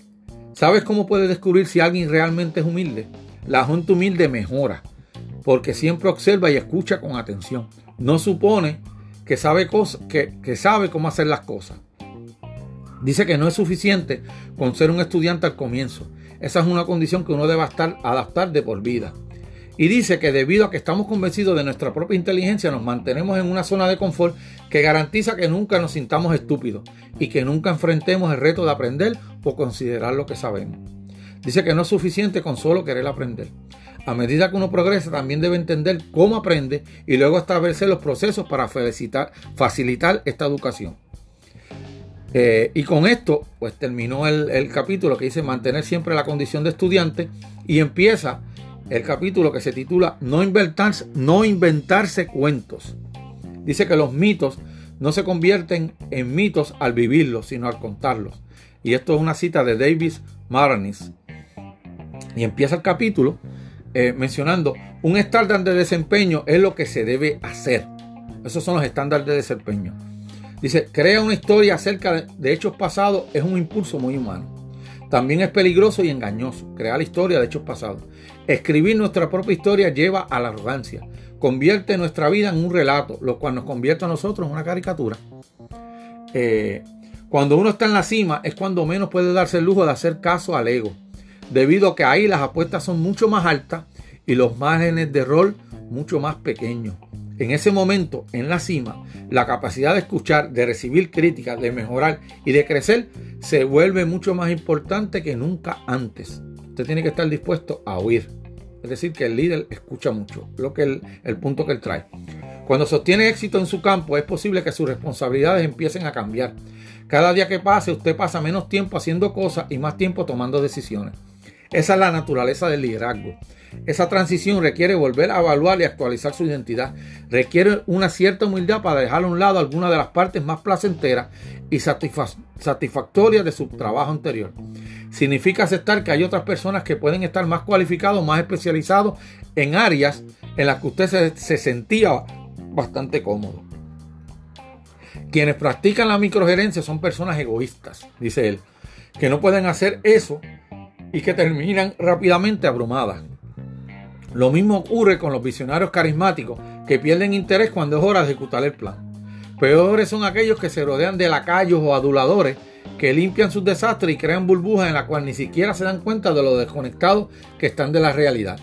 Speaker 1: ¿sabes cómo puedes descubrir si alguien realmente es humilde? La gente humilde mejora, porque siempre observa y escucha con atención. No supone que sabe, que, que sabe cómo hacer las cosas. Dice que no es suficiente con ser un estudiante al comienzo. Esa es una condición que uno debe estar, adaptar de por vida. Y dice que debido a que estamos convencidos de nuestra propia inteligencia, nos mantenemos en una zona de confort que garantiza que nunca nos sintamos estúpidos y que nunca enfrentemos el reto de aprender o considerar lo que sabemos. Dice que no es suficiente con solo querer aprender. A medida que uno progresa, también debe entender cómo aprende y luego establecer los procesos para facilitar esta educación. Eh, y con esto, pues terminó el, capítulo que dice mantener siempre la condición de estudiante y empieza el capítulo que se titula No inventarse, no inventarse cuentos. Dice que los mitos no se convierten en mitos al vivirlos, sino al contarlos. Y esto es una cita de Davis Marnis. Y empieza el capítulo eh, mencionando un estándar de desempeño es lo que se debe hacer. Esos son los estándares de desempeño. Dice, crea una historia acerca de hechos pasados es un impulso muy humano. También es peligroso y engañoso crear historia de hechos pasados. Escribir nuestra propia historia lleva a la arrogancia. Convierte nuestra vida en un relato, lo cual nos convierte a nosotros en una caricatura. Eh, cuando uno está en la cima es cuando menos puede darse el lujo de hacer caso al ego, debido a que ahí las apuestas son mucho más altas y los márgenes de rol mucho más pequeños. En ese momento, en la cima, la capacidad de escuchar, de recibir críticas, de mejorar y de crecer se vuelve mucho más importante que nunca antes. Usted tiene que estar dispuesto a oír. Es decir, que el líder escucha mucho, lo que el, el punto que él trae. Cuando sostiene éxito en su campo, es posible que sus responsabilidades empiecen a cambiar. Cada día que pase, usted pasa menos tiempo haciendo cosas y más tiempo tomando decisiones. Esa es la naturaleza del liderazgo. Esa transición requiere volver a evaluar y actualizar su identidad. Requiere una cierta humildad para dejar a un lado algunas de las partes más placenteras y satisfactorias de su trabajo anterior. Significa aceptar que hay otras personas que pueden estar más cualificados, más especializados en áreas en las que usted se, se sentía bastante cómodo. Quienes practican la microgerencia son personas egoístas, dice él, que no pueden hacer eso y que terminan rápidamente abrumadas. Lo mismo ocurre con los visionarios carismáticos que pierden interés cuando es hora de ejecutar el plan. Peores son aquellos que se rodean de lacayos o aduladores que limpian sus desastres y crean burbujas en las cuales ni siquiera se dan cuenta de lo desconectados que están de la realidad.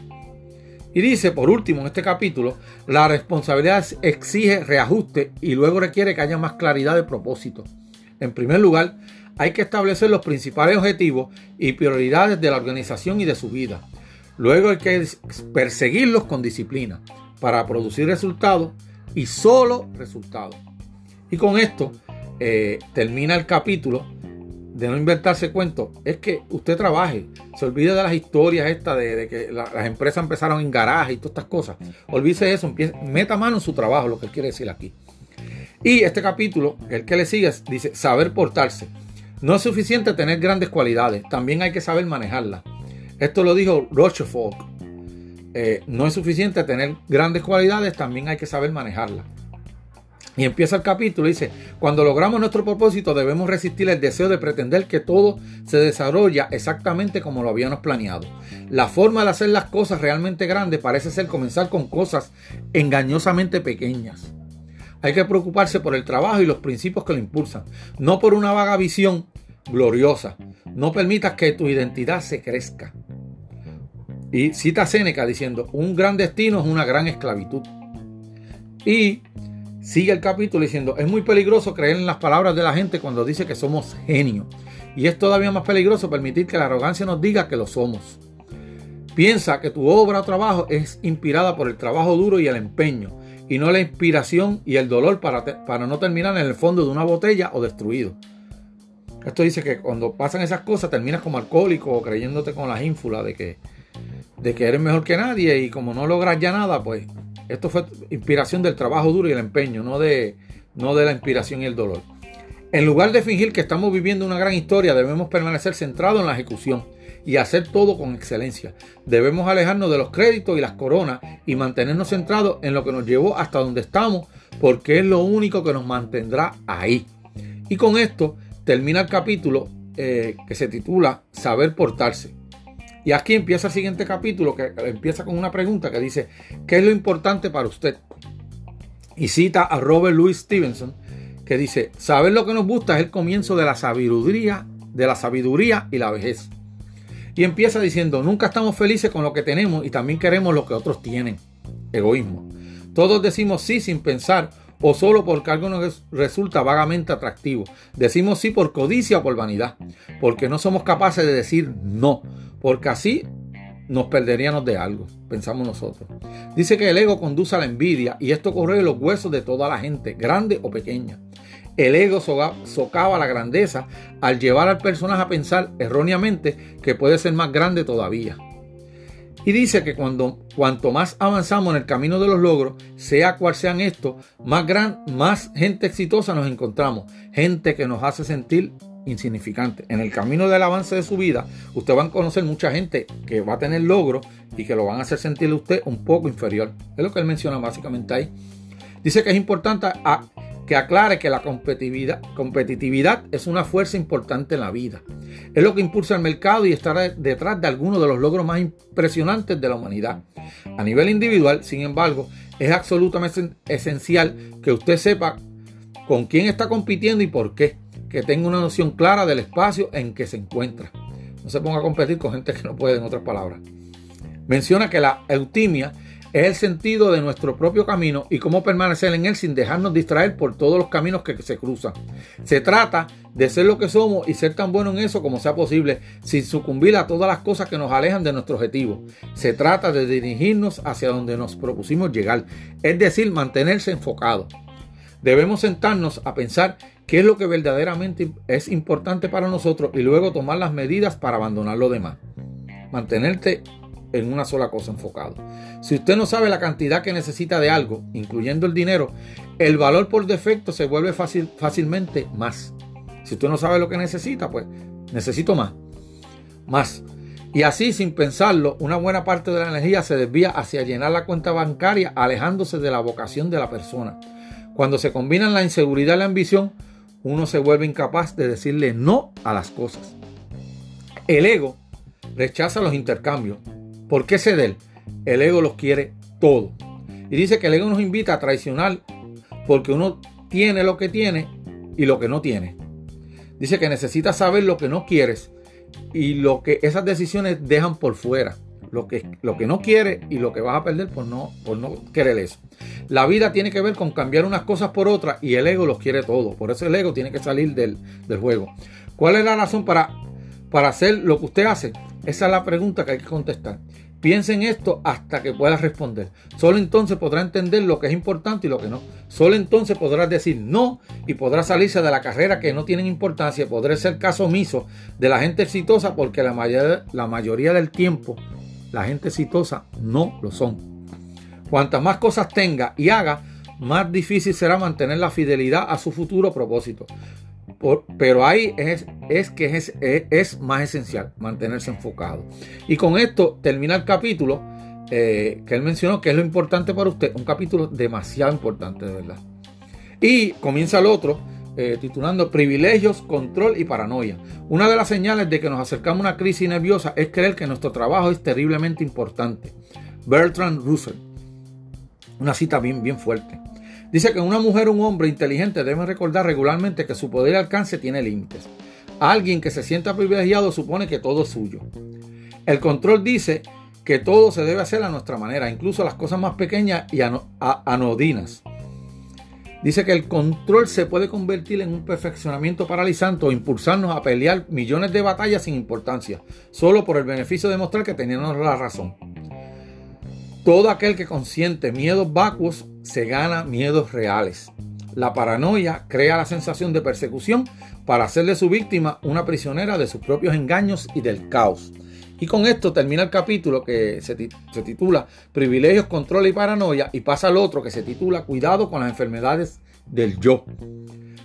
Speaker 1: Y dice, por último, en este capítulo, la responsabilidad exige reajuste y luego requiere que haya más claridad de propósito. En primer lugar, hay que establecer los principales objetivos y prioridades de la organización y de su vida. Luego hay que perseguirlos con disciplina para producir resultados y solo resultados. Y con esto eh, termina el capítulo de no inventarse cuentos. Es que usted trabaje, se olvide de las historias estas de, que las empresas empezaron en garaje y todas estas cosas. Olvídese de eso, meta mano en su trabajo, lo que quiere decir aquí. Y este capítulo, el que le sigue, dice saber portarse. No es suficiente tener grandes cualidades, también hay que saber manejarlas. Esto lo dijo Rochefort. Eh, no es suficiente tener grandes cualidades, también hay que saber manejarlas. Y empieza el capítulo, dice, cuando logramos nuestro propósito debemos resistir el deseo de pretender que todo se desarrolla exactamente como lo habíamos planeado. La forma de hacer las cosas realmente grandes parece ser comenzar con cosas engañosamente pequeñas. Hay que preocuparse por el trabajo y los principios que lo impulsan, no por una vaga visión gloriosa. No permitas que tu identidad se crezca. Y cita Séneca diciendo, un gran destino es una gran esclavitud. Y sigue el capítulo diciendo, es muy peligroso creer en las palabras de la gente cuando dice que somos genios. Y es todavía más peligroso permitir que la arrogancia nos diga que lo somos. Piensa que tu obra o trabajo es inspirada por el trabajo duro y el empeño, y no la inspiración y el dolor para, para no terminar en el fondo de una botella o destruido. Esto dice que cuando pasan esas cosas terminas como alcohólico o creyéndote con las ínfulas de que, de que eres mejor que nadie y como no logras ya nada, pues esto fue inspiración del trabajo duro y el empeño, no de, no de la inspiración y el dolor. En lugar de fingir que estamos viviendo una gran historia, debemos permanecer centrados en la ejecución y hacer todo con excelencia. Debemos alejarnos de los créditos y las coronas y mantenernos centrados en lo que nos llevó hasta donde estamos, porque es lo único que nos mantendrá ahí. Y con esto termina el capítulo eh, que se titula Saber portarse. Y aquí empieza el siguiente capítulo que empieza con una pregunta que dice, ¿qué es lo importante para usted? Y cita a Robert Louis Stevenson que dice, saber lo que nos gusta es el comienzo de la sabiduría, de la sabiduría y la vejez. Y empieza diciendo, nunca estamos felices con lo que tenemos y también queremos lo que otros tienen. Egoísmo. Todos decimos sí sin pensar o solo porque algo nos resulta vagamente atractivo. Decimos sí por codicia o por vanidad, porque no somos capaces de decir no, porque así nos perderíamos de algo, pensamos nosotros. Dice que el ego conduce a la envidia y esto corre los huesos de toda la gente, grande o pequeña. El ego socava la grandeza al llevar al personaje a pensar erróneamente que puede ser más grande todavía. Y dice que cuando, cuanto más avanzamos en el camino de los logros, sea cual sean estos, más, gran, más gente exitosa nos encontramos. Gente que nos hace sentir insignificantes. En el camino del avance de su vida, usted va a conocer mucha gente que va a tener logros y que lo van a hacer sentir usted un poco inferior. Es lo que él menciona básicamente ahí. Dice que es importante a, que aclare que la competitividad, es una fuerza importante en la vida. Es lo que impulsa el mercado y está detrás de algunos de los logros más impresionantes de la humanidad. A nivel individual, sin embargo, es absolutamente esencial que usted sepa con quién está compitiendo y por qué, que tenga una noción clara del espacio en que se encuentra. No se ponga a competir con gente que no puede, en otras palabras. Menciona que la eutimia es el sentido de nuestro propio camino y cómo permanecer en él sin dejarnos distraer por todos los caminos que se cruzan. Se trata de ser lo que somos y ser tan bueno en eso como sea posible, sin sucumbir a todas las cosas que nos alejan de nuestro objetivo. Se trata de dirigirnos hacia donde nos propusimos llegar, es decir, mantenerse enfocado. Debemos sentarnos a pensar qué es lo que verdaderamente es importante para nosotros y luego tomar las medidas para abandonar lo demás. Mantenerte en una sola cosa enfocado. Si usted no sabe la cantidad que necesita de algo, incluyendo el dinero, el valor por defecto se vuelve fácil, fácilmente más. Si usted no sabe lo que necesita, pues necesito más. Más. Y así, sin pensarlo, una buena parte de la energía se desvía hacia llenar la cuenta bancaria, alejándose de la vocación de la persona. Cuando se combinan la inseguridad y la ambición, uno se vuelve incapaz de decirle no a las cosas. El ego rechaza los intercambios, ¿Por qué ceder? El ego los quiere todo. Y dice que el ego nos invita a traicionar porque uno tiene lo que tiene y lo que no tiene. Dice que necesitas saber lo que no quieres y lo que esas decisiones dejan por fuera. Lo que, lo que no quieres y lo que vas a perder por no, por no querer eso. La vida tiene que ver con cambiar unas cosas por otras y el ego los quiere todo. Por eso el ego tiene que salir del, del juego. ¿Cuál es la razón para, para hacer lo que usted hace? Esa es la pregunta que hay que contestar. Piense en esto hasta que puedas responder. Solo entonces podrá entender lo que es importante y lo que no. Solo entonces podrás decir no y podrás salirse de la carrera que no tienen importancia. Podré ser caso omiso de la gente exitosa porque la la mayoría del tiempo la gente exitosa no lo son. Cuantas más cosas tenga y haga, más difícil será mantener la fidelidad a su futuro propósito pero ahí es, que es, más esencial mantenerse enfocado. Y con esto termina el capítulo eh, que él mencionó que es lo importante para usted. Un capítulo demasiado importante, de verdad. Y comienza el otro, eh, titulando Privilegios, Control y Paranoia. Una de las señales de que nos acercamos a una crisis nerviosa es creer que nuestro trabajo es terriblemente importante. Bertrand Russell. Una cita bien fuerte. Dice que una mujer o un hombre inteligente debe recordar regularmente que su poder y alcance tiene límites. Alguien que se sienta privilegiado supone que todo es suyo. El control dice que todo se debe hacer a nuestra manera, incluso las cosas más pequeñas y anodinas. Dice que el control se puede convertir en un perfeccionamiento paralizante o impulsarnos a pelear millones de batallas sin importancia, solo por el beneficio de mostrar que teníamos la razón. Todo aquel que consiente miedos vacuos se gana miedos reales. La paranoia crea la sensación de persecución para hacer de su víctima una prisionera de sus propios engaños y del caos. Y con esto termina el capítulo que se, titula Privilegios, Control y Paranoia y pasa al otro que se titula Cuidado con las enfermedades del yo.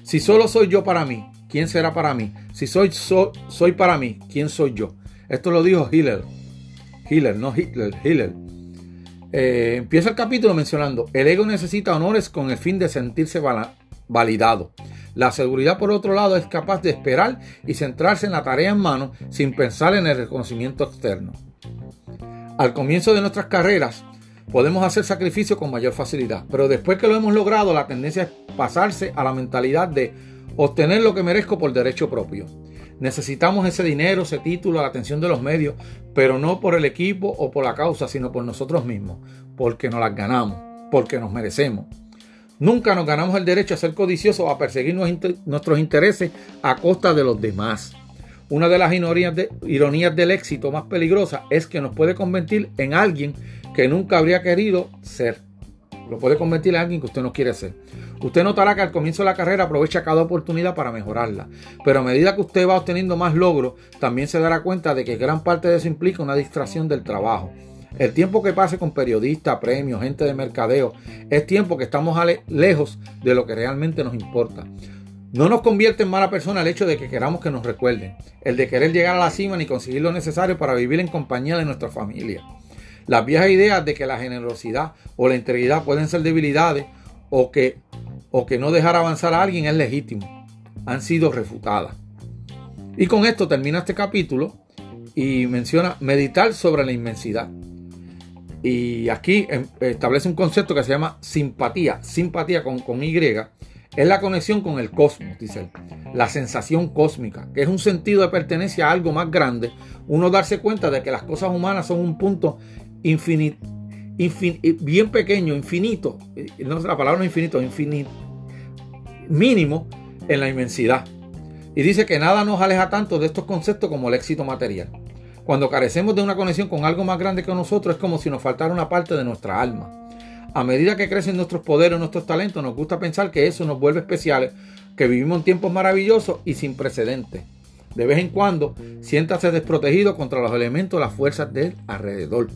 Speaker 1: Si solo soy yo para mí, ¿quién será para mí? Si soy, soy para mí, ¿quién soy yo? Esto lo dijo Hiller. Hiller, no Hitler, Hiller. Eh, empieza el capítulo mencionando, el ego necesita honores con el fin de sentirse validado. La seguridad, por otro lado, es capaz de esperar y centrarse en la tarea en mano sin pensar en el reconocimiento externo. Al comienzo de nuestras carreras, podemos hacer sacrificio con mayor facilidad, pero después que lo hemos logrado, la tendencia es pasarse a la mentalidad de obtener lo que merezco por derecho propio. Necesitamos ese dinero, ese título, la atención de los medios, pero no por el equipo o por la causa, sino por nosotros mismos, porque nos las ganamos, porque nos merecemos. Nunca nos ganamos el derecho a ser codiciosos a perseguir nuestros intereses a costa de los demás. Una de las ironías del éxito más peligrosa es que nos puede convertir en alguien que nunca habría querido ser. Lo puede convertir en alguien que usted no quiere ser. Usted notará que al comienzo de la carrera aprovecha cada oportunidad para mejorarla, pero a medida que usted va obteniendo más logros, también se dará cuenta de que gran parte de eso implica una distracción del trabajo. El tiempo que pase con periodistas, premios, gente de mercadeo, es tiempo que estamos lejos de lo que realmente nos importa. No nos convierte en mala persona el hecho de que queramos que nos recuerden, el de querer llegar a la cima ni conseguir lo necesario para vivir en compañía de nuestra familia. Las viejas ideas de que la generosidad o la integridad pueden ser debilidades o que o que no dejar avanzar a alguien es legítimo, han sido refutadas. Y con esto termina este capítulo y menciona meditar sobre la inmensidad. Y aquí em, establece un concepto que se llama simpatía, simpatía con, con Y, es la conexión con el cosmos, dice él. La sensación cósmica, que es un sentido de pertenencia a algo más grande, uno darse cuenta de que las cosas humanas son un punto infinito bien pequeño, infinito, no la palabra no infinito, infinito, mínimo en la inmensidad. Y dice que nada nos aleja tanto de estos conceptos como el éxito material. Cuando carecemos de una conexión con algo más grande que nosotros es como si nos faltara una parte de nuestra alma. A medida que crecen nuestros poderes, nuestros talentos, nos gusta pensar que eso nos vuelve especiales, que vivimos en tiempos maravillosos y sin precedentes. De vez en cuando, siéntase desprotegido contra los elementos, las fuerzas del alrededor.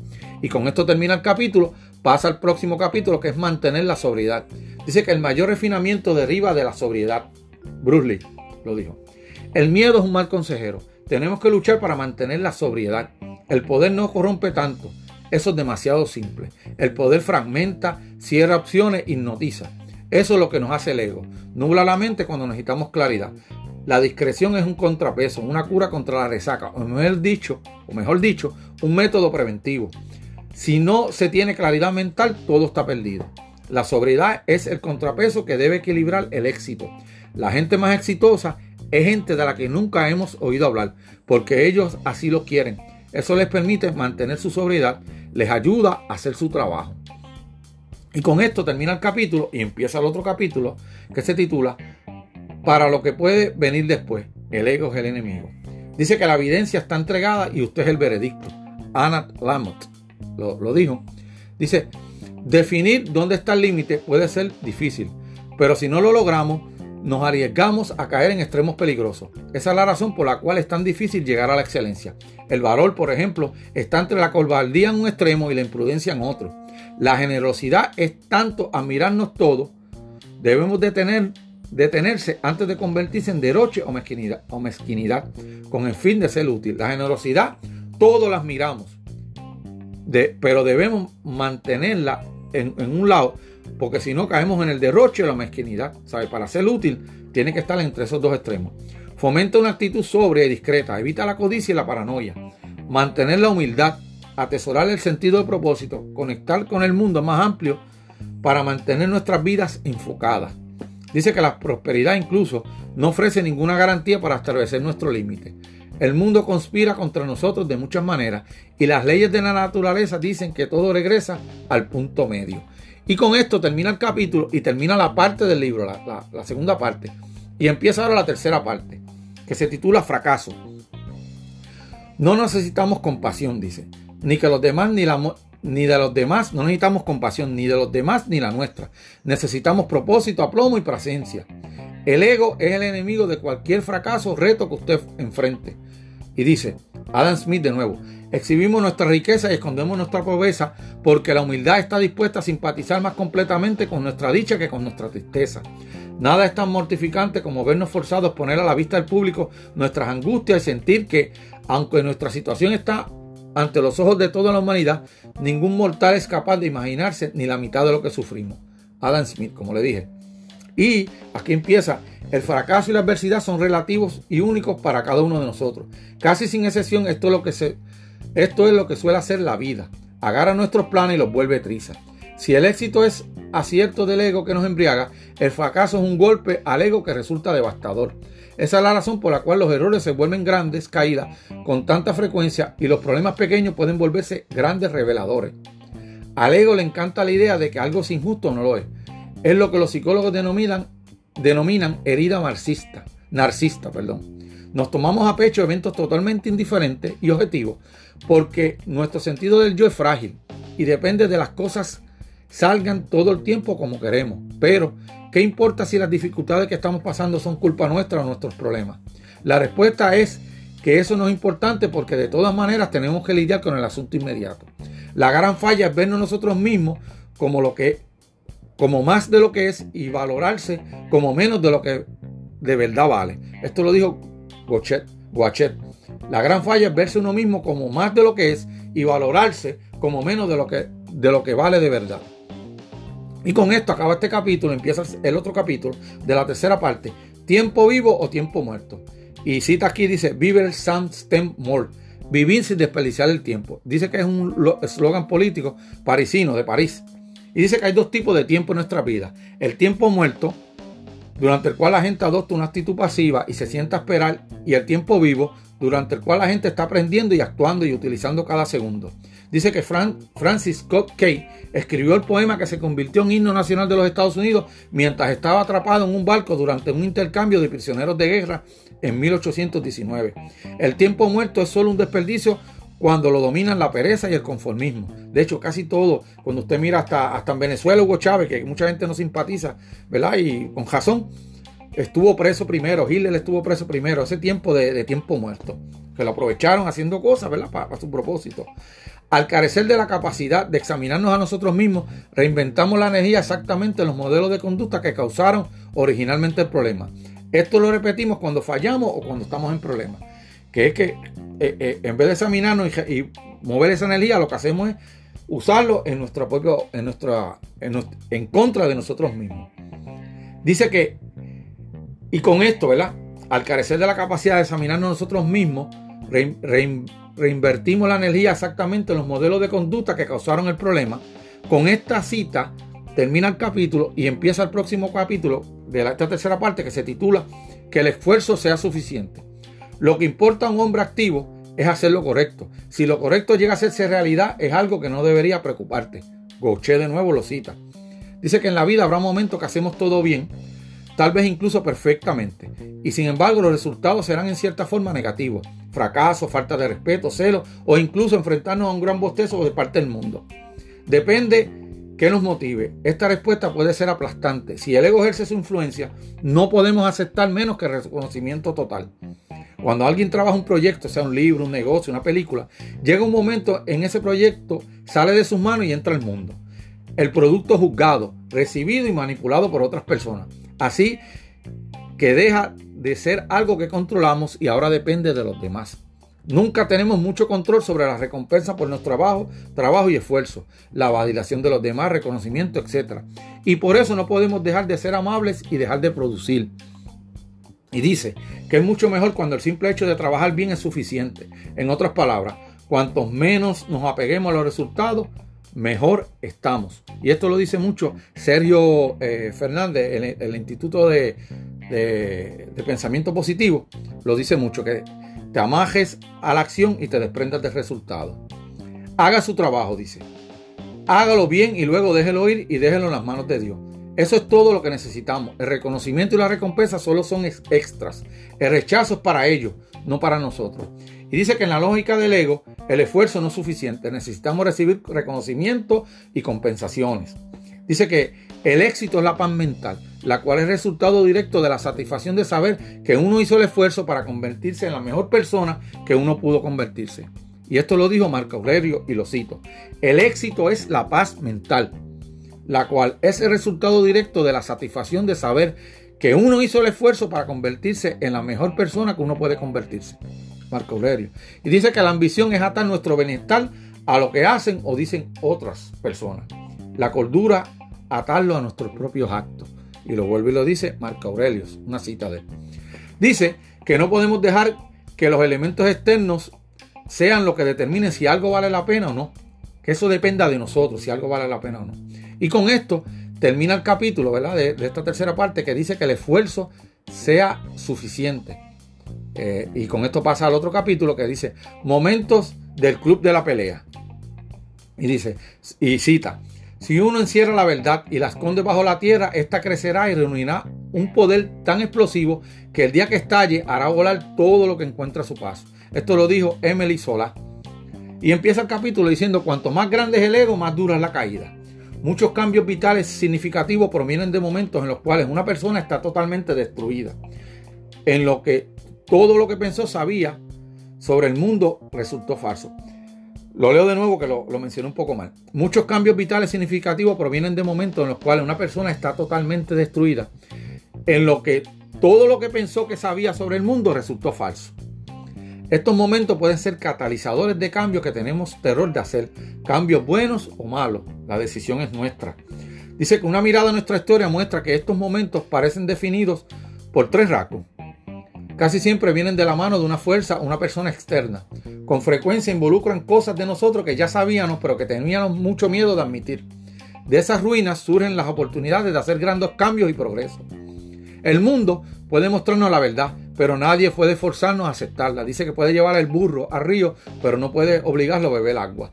Speaker 1: Y con esto termina el capítulo. Pasa al próximo capítulo que es mantener la sobriedad. Dice que el mayor refinamiento deriva de la sobriedad. Bruce Lee lo dijo. El miedo es un mal consejero. Tenemos que luchar para mantener la sobriedad. El poder no corrompe tanto. Eso es demasiado simple. El poder fragmenta, cierra opciones, hipnotiza. Eso es lo que nos hace el ego. Nubla la mente cuando necesitamos claridad. La discreción es un contrapeso, una cura contra la resaca, o mejor dicho, o mejor dicho, un método preventivo. Si no se tiene claridad mental, todo está perdido. La sobriedad es el contrapeso que debe equilibrar el éxito. La gente más exitosa es gente de la que nunca hemos oído hablar, porque ellos así lo quieren. Eso les permite mantener su sobriedad, les ayuda a hacer su trabajo. Y con esto termina el capítulo y empieza el otro capítulo que se titula Para lo que puede venir después. El ego es el enemigo. Dice que la evidencia está entregada y usted es el veredicto. Anat Lamott lo, dijo. Dice, definir dónde está el límite puede ser difícil, pero si no lo logramos, nos arriesgamos a caer en extremos peligrosos. Esa es la razón por la cual es tan difícil llegar a la excelencia. El valor, por ejemplo, está entre la cobardía en un extremo y la imprudencia en otro. La generosidad es tanto admirarnos todos, debemos detener, detenerse antes de convertirse en derroche o mezquinidad, o con el fin de ser útil. La generosidad, todos la admiramos, pero debemos mantenerla en, un lado, porque si no caemos en el derroche o la mezquinidad. ¿sabe? Para ser útil, tiene que estar entre esos dos extremos. Fomenta una actitud sobria y discreta, evita la codicia y la paranoia, mantener la humildad, atesorar el sentido de propósito, conectar con el mundo más amplio para mantener nuestras vidas enfocadas. Dice que la prosperidad incluso no ofrece ninguna garantía para establecer nuestro límite. El mundo conspira contra nosotros de muchas maneras y las leyes de la naturaleza dicen que todo regresa al punto medio. Y con esto termina el capítulo y termina la parte del libro, la, segunda parte. Y empieza ahora la tercera parte, que se titula Fracaso. No necesitamos compasión, dice. Ni que los demás ni, la, de los demás, no necesitamos compasión, ni de los demás ni la nuestra. Necesitamos propósito, aplomo y presencia. El ego es el enemigo de cualquier fracaso o reto que usted enfrente. Y dice, Adam Smith de nuevo, exhibimos nuestra riqueza y escondemos nuestra pobreza porque la humildad está dispuesta a simpatizar más completamente con nuestra dicha que con nuestra tristeza. Nada es tan mortificante como vernos forzados a poner a la vista del público nuestras angustias y sentir que, aunque nuestra situación está ante los ojos de toda la humanidad, ningún mortal es capaz de imaginarse ni la mitad de lo que sufrimos. Adam Smith, como le dije. Y aquí empieza, el fracaso y la adversidad son relativos y únicos para cada uno de nosotros. Casi sin excepción, esto es lo que, suele hacer la vida. Agarra nuestros planes y los vuelve trizas. Si el éxito es acierto del ego que nos embriaga, el fracaso es un golpe al ego que resulta devastador. Esa es la razón por la cual los errores se vuelven grandes caídas con tanta frecuencia y los problemas pequeños pueden volverse grandes reveladores. Al ego le encanta la idea de que algo es injusto o no lo es. Es lo que los psicólogos denominan, denominan herida marxista, narcista. Perdón. Nos tomamos a pecho eventos totalmente indiferentes y objetivos porque nuestro sentido del yo es frágil y depende de las cosas salgan todo el tiempo como queremos. Pero, ¿qué importa si las dificultades que estamos pasando son culpa nuestra o nuestros problemas? La respuesta es que eso no es importante porque de todas maneras tenemos que lidiar con el asunto inmediato. La gran falla es vernos nosotros mismos como lo que como más de lo que es y valorarse como menos de lo que de verdad vale. Esto lo dijo Gochet, Guachet. La gran falla es verse uno mismo como más de lo que es y valorarse como menos de lo que, de lo que vale de verdad. Y con esto acaba este capítulo, empieza el otro capítulo de la tercera parte, tiempo vivo o tiempo muerto. Y cita aquí, dice, Viver sans temps mort, vivir sin desperdiciar el tiempo. Dice que es un eslogan político parisino, de París. Y dice que hay dos tipos de tiempo en nuestra vida. El tiempo muerto, durante el cual la gente adopta una actitud pasiva y se sienta a esperar, y el tiempo vivo, durante el cual la gente está aprendiendo y actuando y utilizando cada segundo. Dice que Francis Scott Key escribió el poema que se convirtió en himno nacional de los Estados Unidos mientras estaba atrapado en un barco durante un intercambio de prisioneros de guerra en 1819. El tiempo muerto es solo un desperdicio cuando lo dominan la pereza y el conformismo. De hecho, casi todo, cuando usted mira hasta, hasta en Venezuela, Hugo Chávez, que mucha gente no simpatiza, ¿verdad? Y con razón, estuvo preso primero, Hitler estuvo preso primero, ese tiempo de, tiempo muerto, que lo aprovecharon haciendo cosas, ¿verdad? para su propósito. Al carecer de la capacidad de examinarnos a nosotros mismos, reinventamos la energía exactamente en los modelos de conducta que causaron originalmente el problema. Esto lo repetimos cuando fallamos o cuando estamos en problemas. Que es que eh, eh, en vez de examinarnos y, mover esa energía, lo que hacemos es usarlo en nuestro propio, en nuestra, en, contra de nosotros mismos. Dice que, y con esto, ¿verdad? Al carecer de la capacidad de examinarnos nosotros mismos, reinvertimos la energía exactamente en los modelos de conducta que causaron el problema. Con esta cita termina el capítulo y empieza el próximo capítulo de esta tercera parte que se titula Que el esfuerzo sea suficiente. Lo que importa a un hombre activo es hacer lo correcto. Si lo correcto llega a hacerse realidad, es algo que no debería preocuparte. Gaucher de nuevo lo cita. Dice que en la vida habrá momentos que hacemos todo bien, tal vez incluso perfectamente, y sin embargo los resultados serán en cierta forma negativos fracaso, falta de respeto, celo o incluso enfrentarnos a un gran bostezo de parte del mundo. Depende qué nos motive. Esta respuesta puede ser aplastante. Si el ego ejerce su influencia, no podemos aceptar menos que reconocimiento total. Cuando alguien trabaja un proyecto, sea un libro, un negocio, una película, llega un momento en ese proyecto, sale de sus manos y entra al mundo. El producto juzgado, recibido y manipulado por otras personas. Así que deja de ser algo que controlamos y ahora depende de los demás. Nunca tenemos mucho control sobre la recompensa por nuestro trabajo, trabajo y esfuerzo, la validación de los demás, reconocimiento, etc. Y por eso no podemos dejar de ser amables y dejar de producir. Y dice que es mucho mejor cuando el simple hecho de trabajar bien es suficiente. En otras palabras, cuantos menos nos apeguemos a los resultados, mejor estamos. Y esto lo dice mucho Sergio eh, Fernández, el, Instituto de, de, pensamiento positivo, lo dice mucho, que te amajes a la acción y te desprendas del resultado. Haga su trabajo, dice. Hágalo bien y luego déjelo ir y déjelo en las manos de Dios. Eso es todo lo que necesitamos. El reconocimiento y la recompensa solo son extras. El rechazo es para ellos, no para nosotros. Y dice que en la lógica del ego, el esfuerzo no es suficiente. Necesitamos recibir reconocimiento y compensaciones. Dice que el éxito es la paz mental, la cual es resultado directo de la satisfacción de saber que uno hizo el esfuerzo para convertirse en la mejor persona que uno pudo convertirse. Y esto lo dijo Marco Aurelio y lo cito. El éxito es la paz mental la cual es el resultado directo de la satisfacción de saber que uno hizo el esfuerzo para convertirse en la mejor persona que uno puede convertirse. Marco Aurelio. Y dice que la ambición es atar nuestro bienestar a lo que hacen o dicen otras personas. La cordura, atarlo a nuestros propios actos. Y lo vuelve y lo dice Marco Aurelio, una cita de él. Dice que no podemos dejar que los elementos externos sean lo que determinen si algo vale la pena o no. Que eso dependa de nosotros, si algo vale la pena o no. Y con esto termina el capítulo, ¿verdad? De, esta tercera parte que dice que el esfuerzo sea suficiente. Eh, y con esto pasa al otro capítulo que dice momentos del club de la pelea. Y dice, y cita, si uno encierra la verdad y la esconde bajo la tierra, esta crecerá y reunirá un poder tan explosivo que el día que estalle hará volar todo lo que encuentra a su paso. Esto lo dijo Emily Sola. Y empieza el capítulo diciendo, cuanto más grande es el ego, más dura es la caída. Muchos cambios vitales significativos provienen de momentos en los cuales una persona está totalmente destruida, en lo que todo lo que pensó sabía sobre el mundo resultó falso. Lo leo de nuevo que lo, mencioné un poco mal. Muchos cambios vitales significativos provienen de momentos en los cuales una persona está totalmente destruida, en lo que todo lo que pensó que sabía sobre el mundo resultó falso. Estos momentos pueden ser catalizadores de cambios que tenemos terror de hacer, cambios buenos o malos. La decisión es nuestra. Dice que una mirada a nuestra historia muestra que estos momentos parecen definidos por tres rasgos. Casi siempre vienen de la mano de una fuerza o una persona externa. Con frecuencia involucran cosas de nosotros que ya sabíamos pero que teníamos mucho miedo de admitir. De esas ruinas surgen las oportunidades de hacer grandes cambios y progresos. El mundo puede mostrarnos la verdad, pero nadie puede forzarnos a aceptarla. Dice que puede llevar el burro al río, pero no puede obligarlo a beber agua.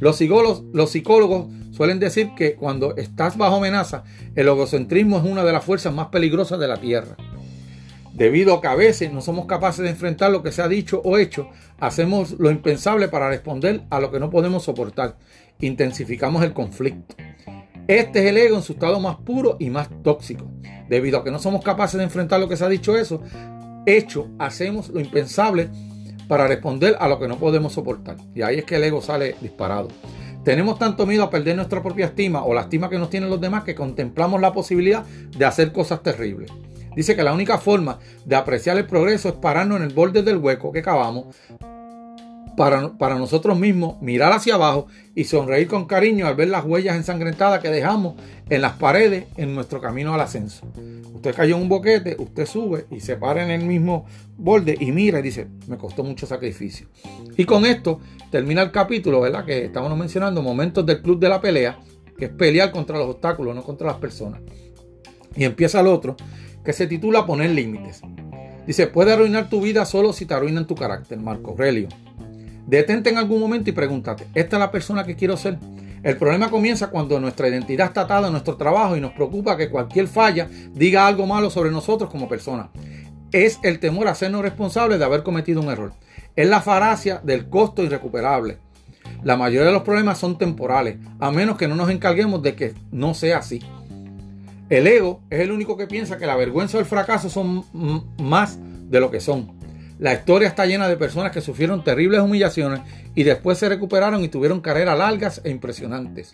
Speaker 1: Los psicólogos, los psicólogos suelen decir que cuando estás bajo amenaza, el egocentrismo es una de las fuerzas más peligrosas de la Tierra. Debido a que a veces no somos capaces de enfrentar lo que se ha dicho o hecho, hacemos lo impensable para responder a lo que no podemos soportar. Intensificamos el conflicto. Este es el ego en su estado más puro y más tóxico. Debido a que no somos capaces de enfrentar lo que se ha dicho eso, hecho, hacemos lo impensable para responder a lo que no podemos soportar. Y ahí es que el ego sale disparado. Tenemos tanto miedo a perder nuestra propia estima o la estima que nos tienen los demás que contemplamos la posibilidad de hacer cosas terribles. Dice que la única forma de apreciar el progreso es pararnos en el borde del hueco que cavamos para, nosotros mismos, mirar hacia abajo y sonreír con cariño al ver las huellas ensangrentadas que dejamos en las paredes en nuestro camino al ascenso. Usted cayó en un boquete, usted sube y se para en el mismo borde y mira y dice, me costó mucho sacrificio. Y con esto termina el capítulo, ¿verdad? Que estábamos mencionando, momentos del club de la pelea, que es pelear contra los obstáculos, no contra las personas. Y empieza el otro, que se titula Poner límites. Dice, puede arruinar tu vida solo si te arruinan tu carácter, Marco Aurelio. Detente en algún momento y pregúntate, ¿esta es la persona que quiero ser? El problema comienza cuando nuestra identidad está atada a nuestro trabajo y nos preocupa que cualquier falla diga algo malo sobre nosotros como personas. Es el temor a hacernos responsables de haber cometido un error. Es la falacia del costo irrecuperable. La mayoría de los problemas son temporales, a menos que no nos encarguemos de que no sea así. El ego es el único que piensa que la vergüenza o el fracaso son más de lo que son. La historia está llena de personas que sufrieron terribles humillaciones y después se recuperaron y tuvieron carreras largas e impresionantes.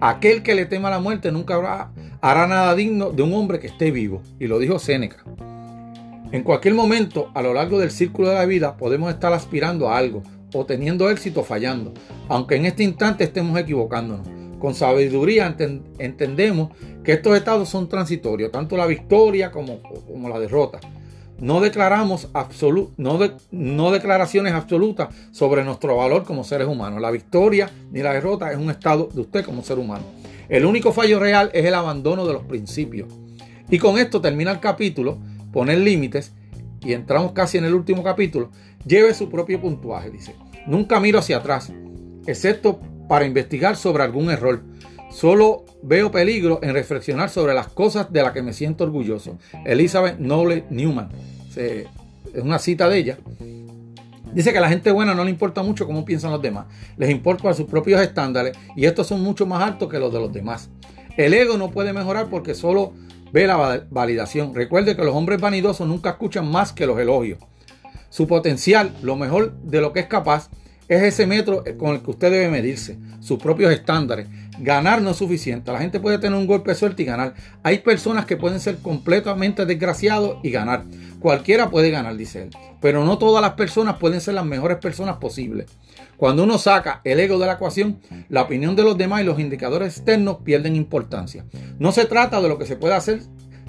Speaker 1: Aquel que le tema la muerte nunca hará nada digno de un hombre que esté vivo. Y lo dijo Séneca. En cualquier momento, a lo largo del círculo de la vida, podemos estar aspirando a algo o teniendo éxito fallando, aunque en este instante estemos equivocándonos. Con sabiduría entendemos que estos estados son transitorios, tanto la victoria como, como la derrota no declaramos no, no declaraciones absolutas sobre nuestro valor como seres humanos. La victoria ni la derrota es un estado de usted como ser humano. El único fallo real es el abandono de los principios. Y con esto termina el capítulo, poner límites, y entramos casi en el último capítulo, lleve su propio puntuaje, dice. Nunca miro hacia atrás, excepto para investigar sobre algún error. Solo veo peligro en reflexionar sobre las cosas de las que me siento orgulloso. Elizabeth Noble Newman. es una cita de ella. Dice que a la gente buena no le importa mucho cómo piensan los demás. Les importa sus propios estándares y estos son mucho más altos que los de los demás. El ego no puede mejorar porque solo ve la validación. Recuerde que los hombres vanidosos nunca escuchan más que los elogios. Su potencial, lo mejor de lo que es capaz, es ese metro con el que usted debe medirse, sus propios estándares. Ganar no es suficiente. La gente puede tener un golpe de suerte y ganar. Hay personas que pueden ser completamente desgraciados y ganar. Cualquiera puede ganar, dice él. Pero no todas las personas pueden ser las mejores personas posibles. Cuando uno saca el ego de la ecuación, la opinión de los demás y los indicadores externos pierden importancia. No se trata de lo que se puede hacer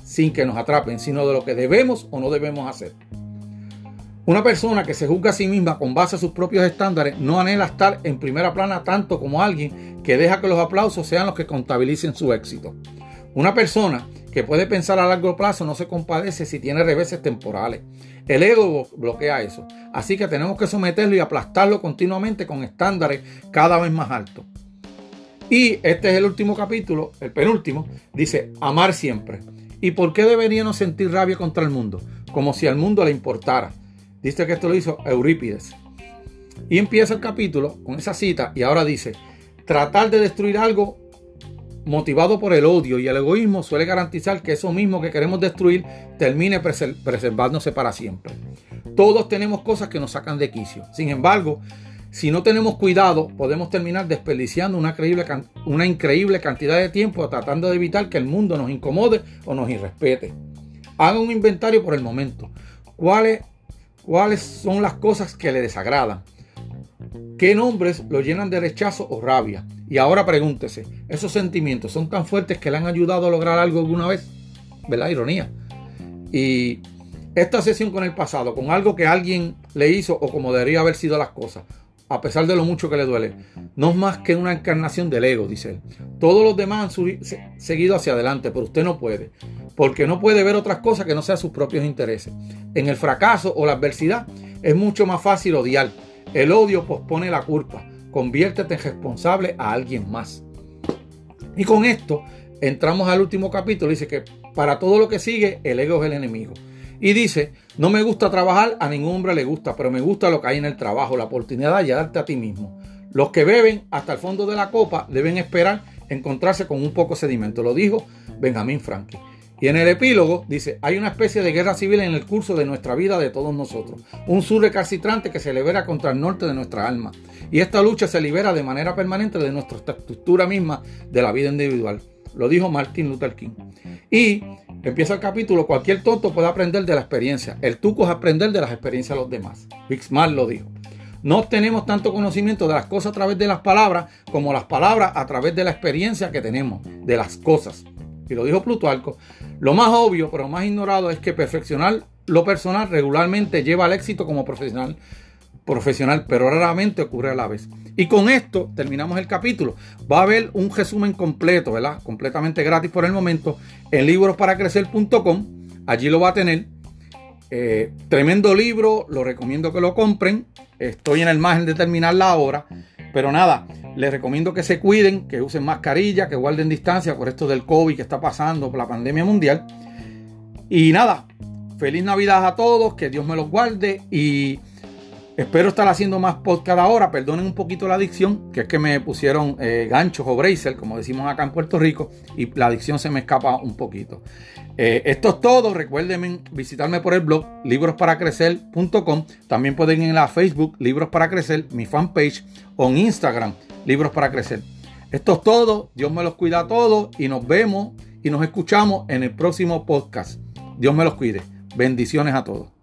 Speaker 1: sin que nos atrapen, sino de lo que debemos o no debemos hacer. Una persona que se juzga a sí misma con base a sus propios estándares no anhela estar en primera plana tanto como alguien que deja que los aplausos sean los que contabilicen su éxito. Una persona que puede pensar a largo plazo no se compadece si tiene reveses temporales. El ego bloquea eso. Así que tenemos que someterlo y aplastarlo continuamente con estándares cada vez más altos. Y este es el último capítulo, el penúltimo, dice amar siempre. ¿Y por qué deberíamos sentir rabia contra el mundo? Como si al mundo le importara. Dice que esto lo hizo Eurípides. Y empieza el capítulo con esa cita y ahora dice, tratar de destruir algo motivado por el odio y el egoísmo suele garantizar que eso mismo que queremos destruir termine preservándose para siempre. Todos tenemos cosas que nos sacan de quicio. Sin embargo, si no tenemos cuidado, podemos terminar desperdiciando una, increíble, una increíble cantidad de tiempo tratando de evitar que el mundo nos incomode o nos irrespete. Haga un inventario por el momento. ¿Cuáles cuáles son las cosas que le desagradan, qué nombres lo llenan de rechazo o rabia. Y ahora pregúntese, ¿esos sentimientos son tan fuertes que le han ayudado a lograr algo alguna vez? ¿Verdad? Ironía. Y esta sesión con el pasado, con algo que alguien le hizo o como debería haber sido las cosas, a pesar de lo mucho que le duele, no es más que una encarnación del ego, dice él. Todos los demás han seguido hacia adelante, pero usted no puede, porque no puede ver otras cosas que no sean sus propios intereses. En el fracaso o la adversidad es mucho más fácil odiar. El odio pospone la culpa, conviértete en responsable a alguien más. Y con esto entramos al último capítulo, dice que para todo lo que sigue, el ego es el enemigo. Y dice, no me gusta trabajar, a ningún hombre le gusta, pero me gusta lo que hay en el trabajo, la oportunidad de darte a ti mismo. Los que beben hasta el fondo de la copa deben esperar encontrarse con un poco sedimento. Lo dijo Benjamín Franklin. Y en el epílogo dice, hay una especie de guerra civil en el curso de nuestra vida de todos nosotros. Un sur recalcitrante que se libera contra el norte de nuestra alma. Y esta lucha se libera de manera permanente de nuestra estructura misma de la vida individual. Lo dijo Martin Luther King. Y empieza el capítulo, cualquier tonto puede aprender de la experiencia. El tuco es aprender de las experiencias de los demás. Big Smart lo dijo. No obtenemos tanto conocimiento de las cosas a través de las palabras como las palabras a través de la experiencia que tenemos de las cosas. Y lo dijo Plutarco. Lo más obvio, pero más ignorado, es que perfeccionar lo personal regularmente lleva al éxito como profesional profesional, pero raramente ocurre a la vez. Y con esto terminamos el capítulo. Va a haber un resumen completo, ¿verdad? Completamente gratis por el momento en librosparacrecer.com. Allí lo va a tener. Eh, tremendo libro, lo recomiendo que lo compren. Estoy en el margen de terminar la hora. Pero nada, les recomiendo que se cuiden, que usen mascarilla, que guarden distancia por esto del COVID que está pasando, por la pandemia mundial. Y nada, feliz Navidad a todos, que Dios me los guarde y Espero estar haciendo más podcast ahora. Perdonen un poquito la adicción, que es que me pusieron eh, ganchos o bracer, como decimos acá en Puerto Rico, y la adicción se me escapa un poquito. Eh, esto es todo. Recuerden visitarme por el blog librosparacrecer.com. También pueden ir a Facebook Libros para Crecer, mi fanpage, o en Instagram Libros para Crecer. Esto es todo. Dios me los cuida a todos y nos vemos y nos escuchamos en el próximo podcast. Dios me los cuide. Bendiciones a todos.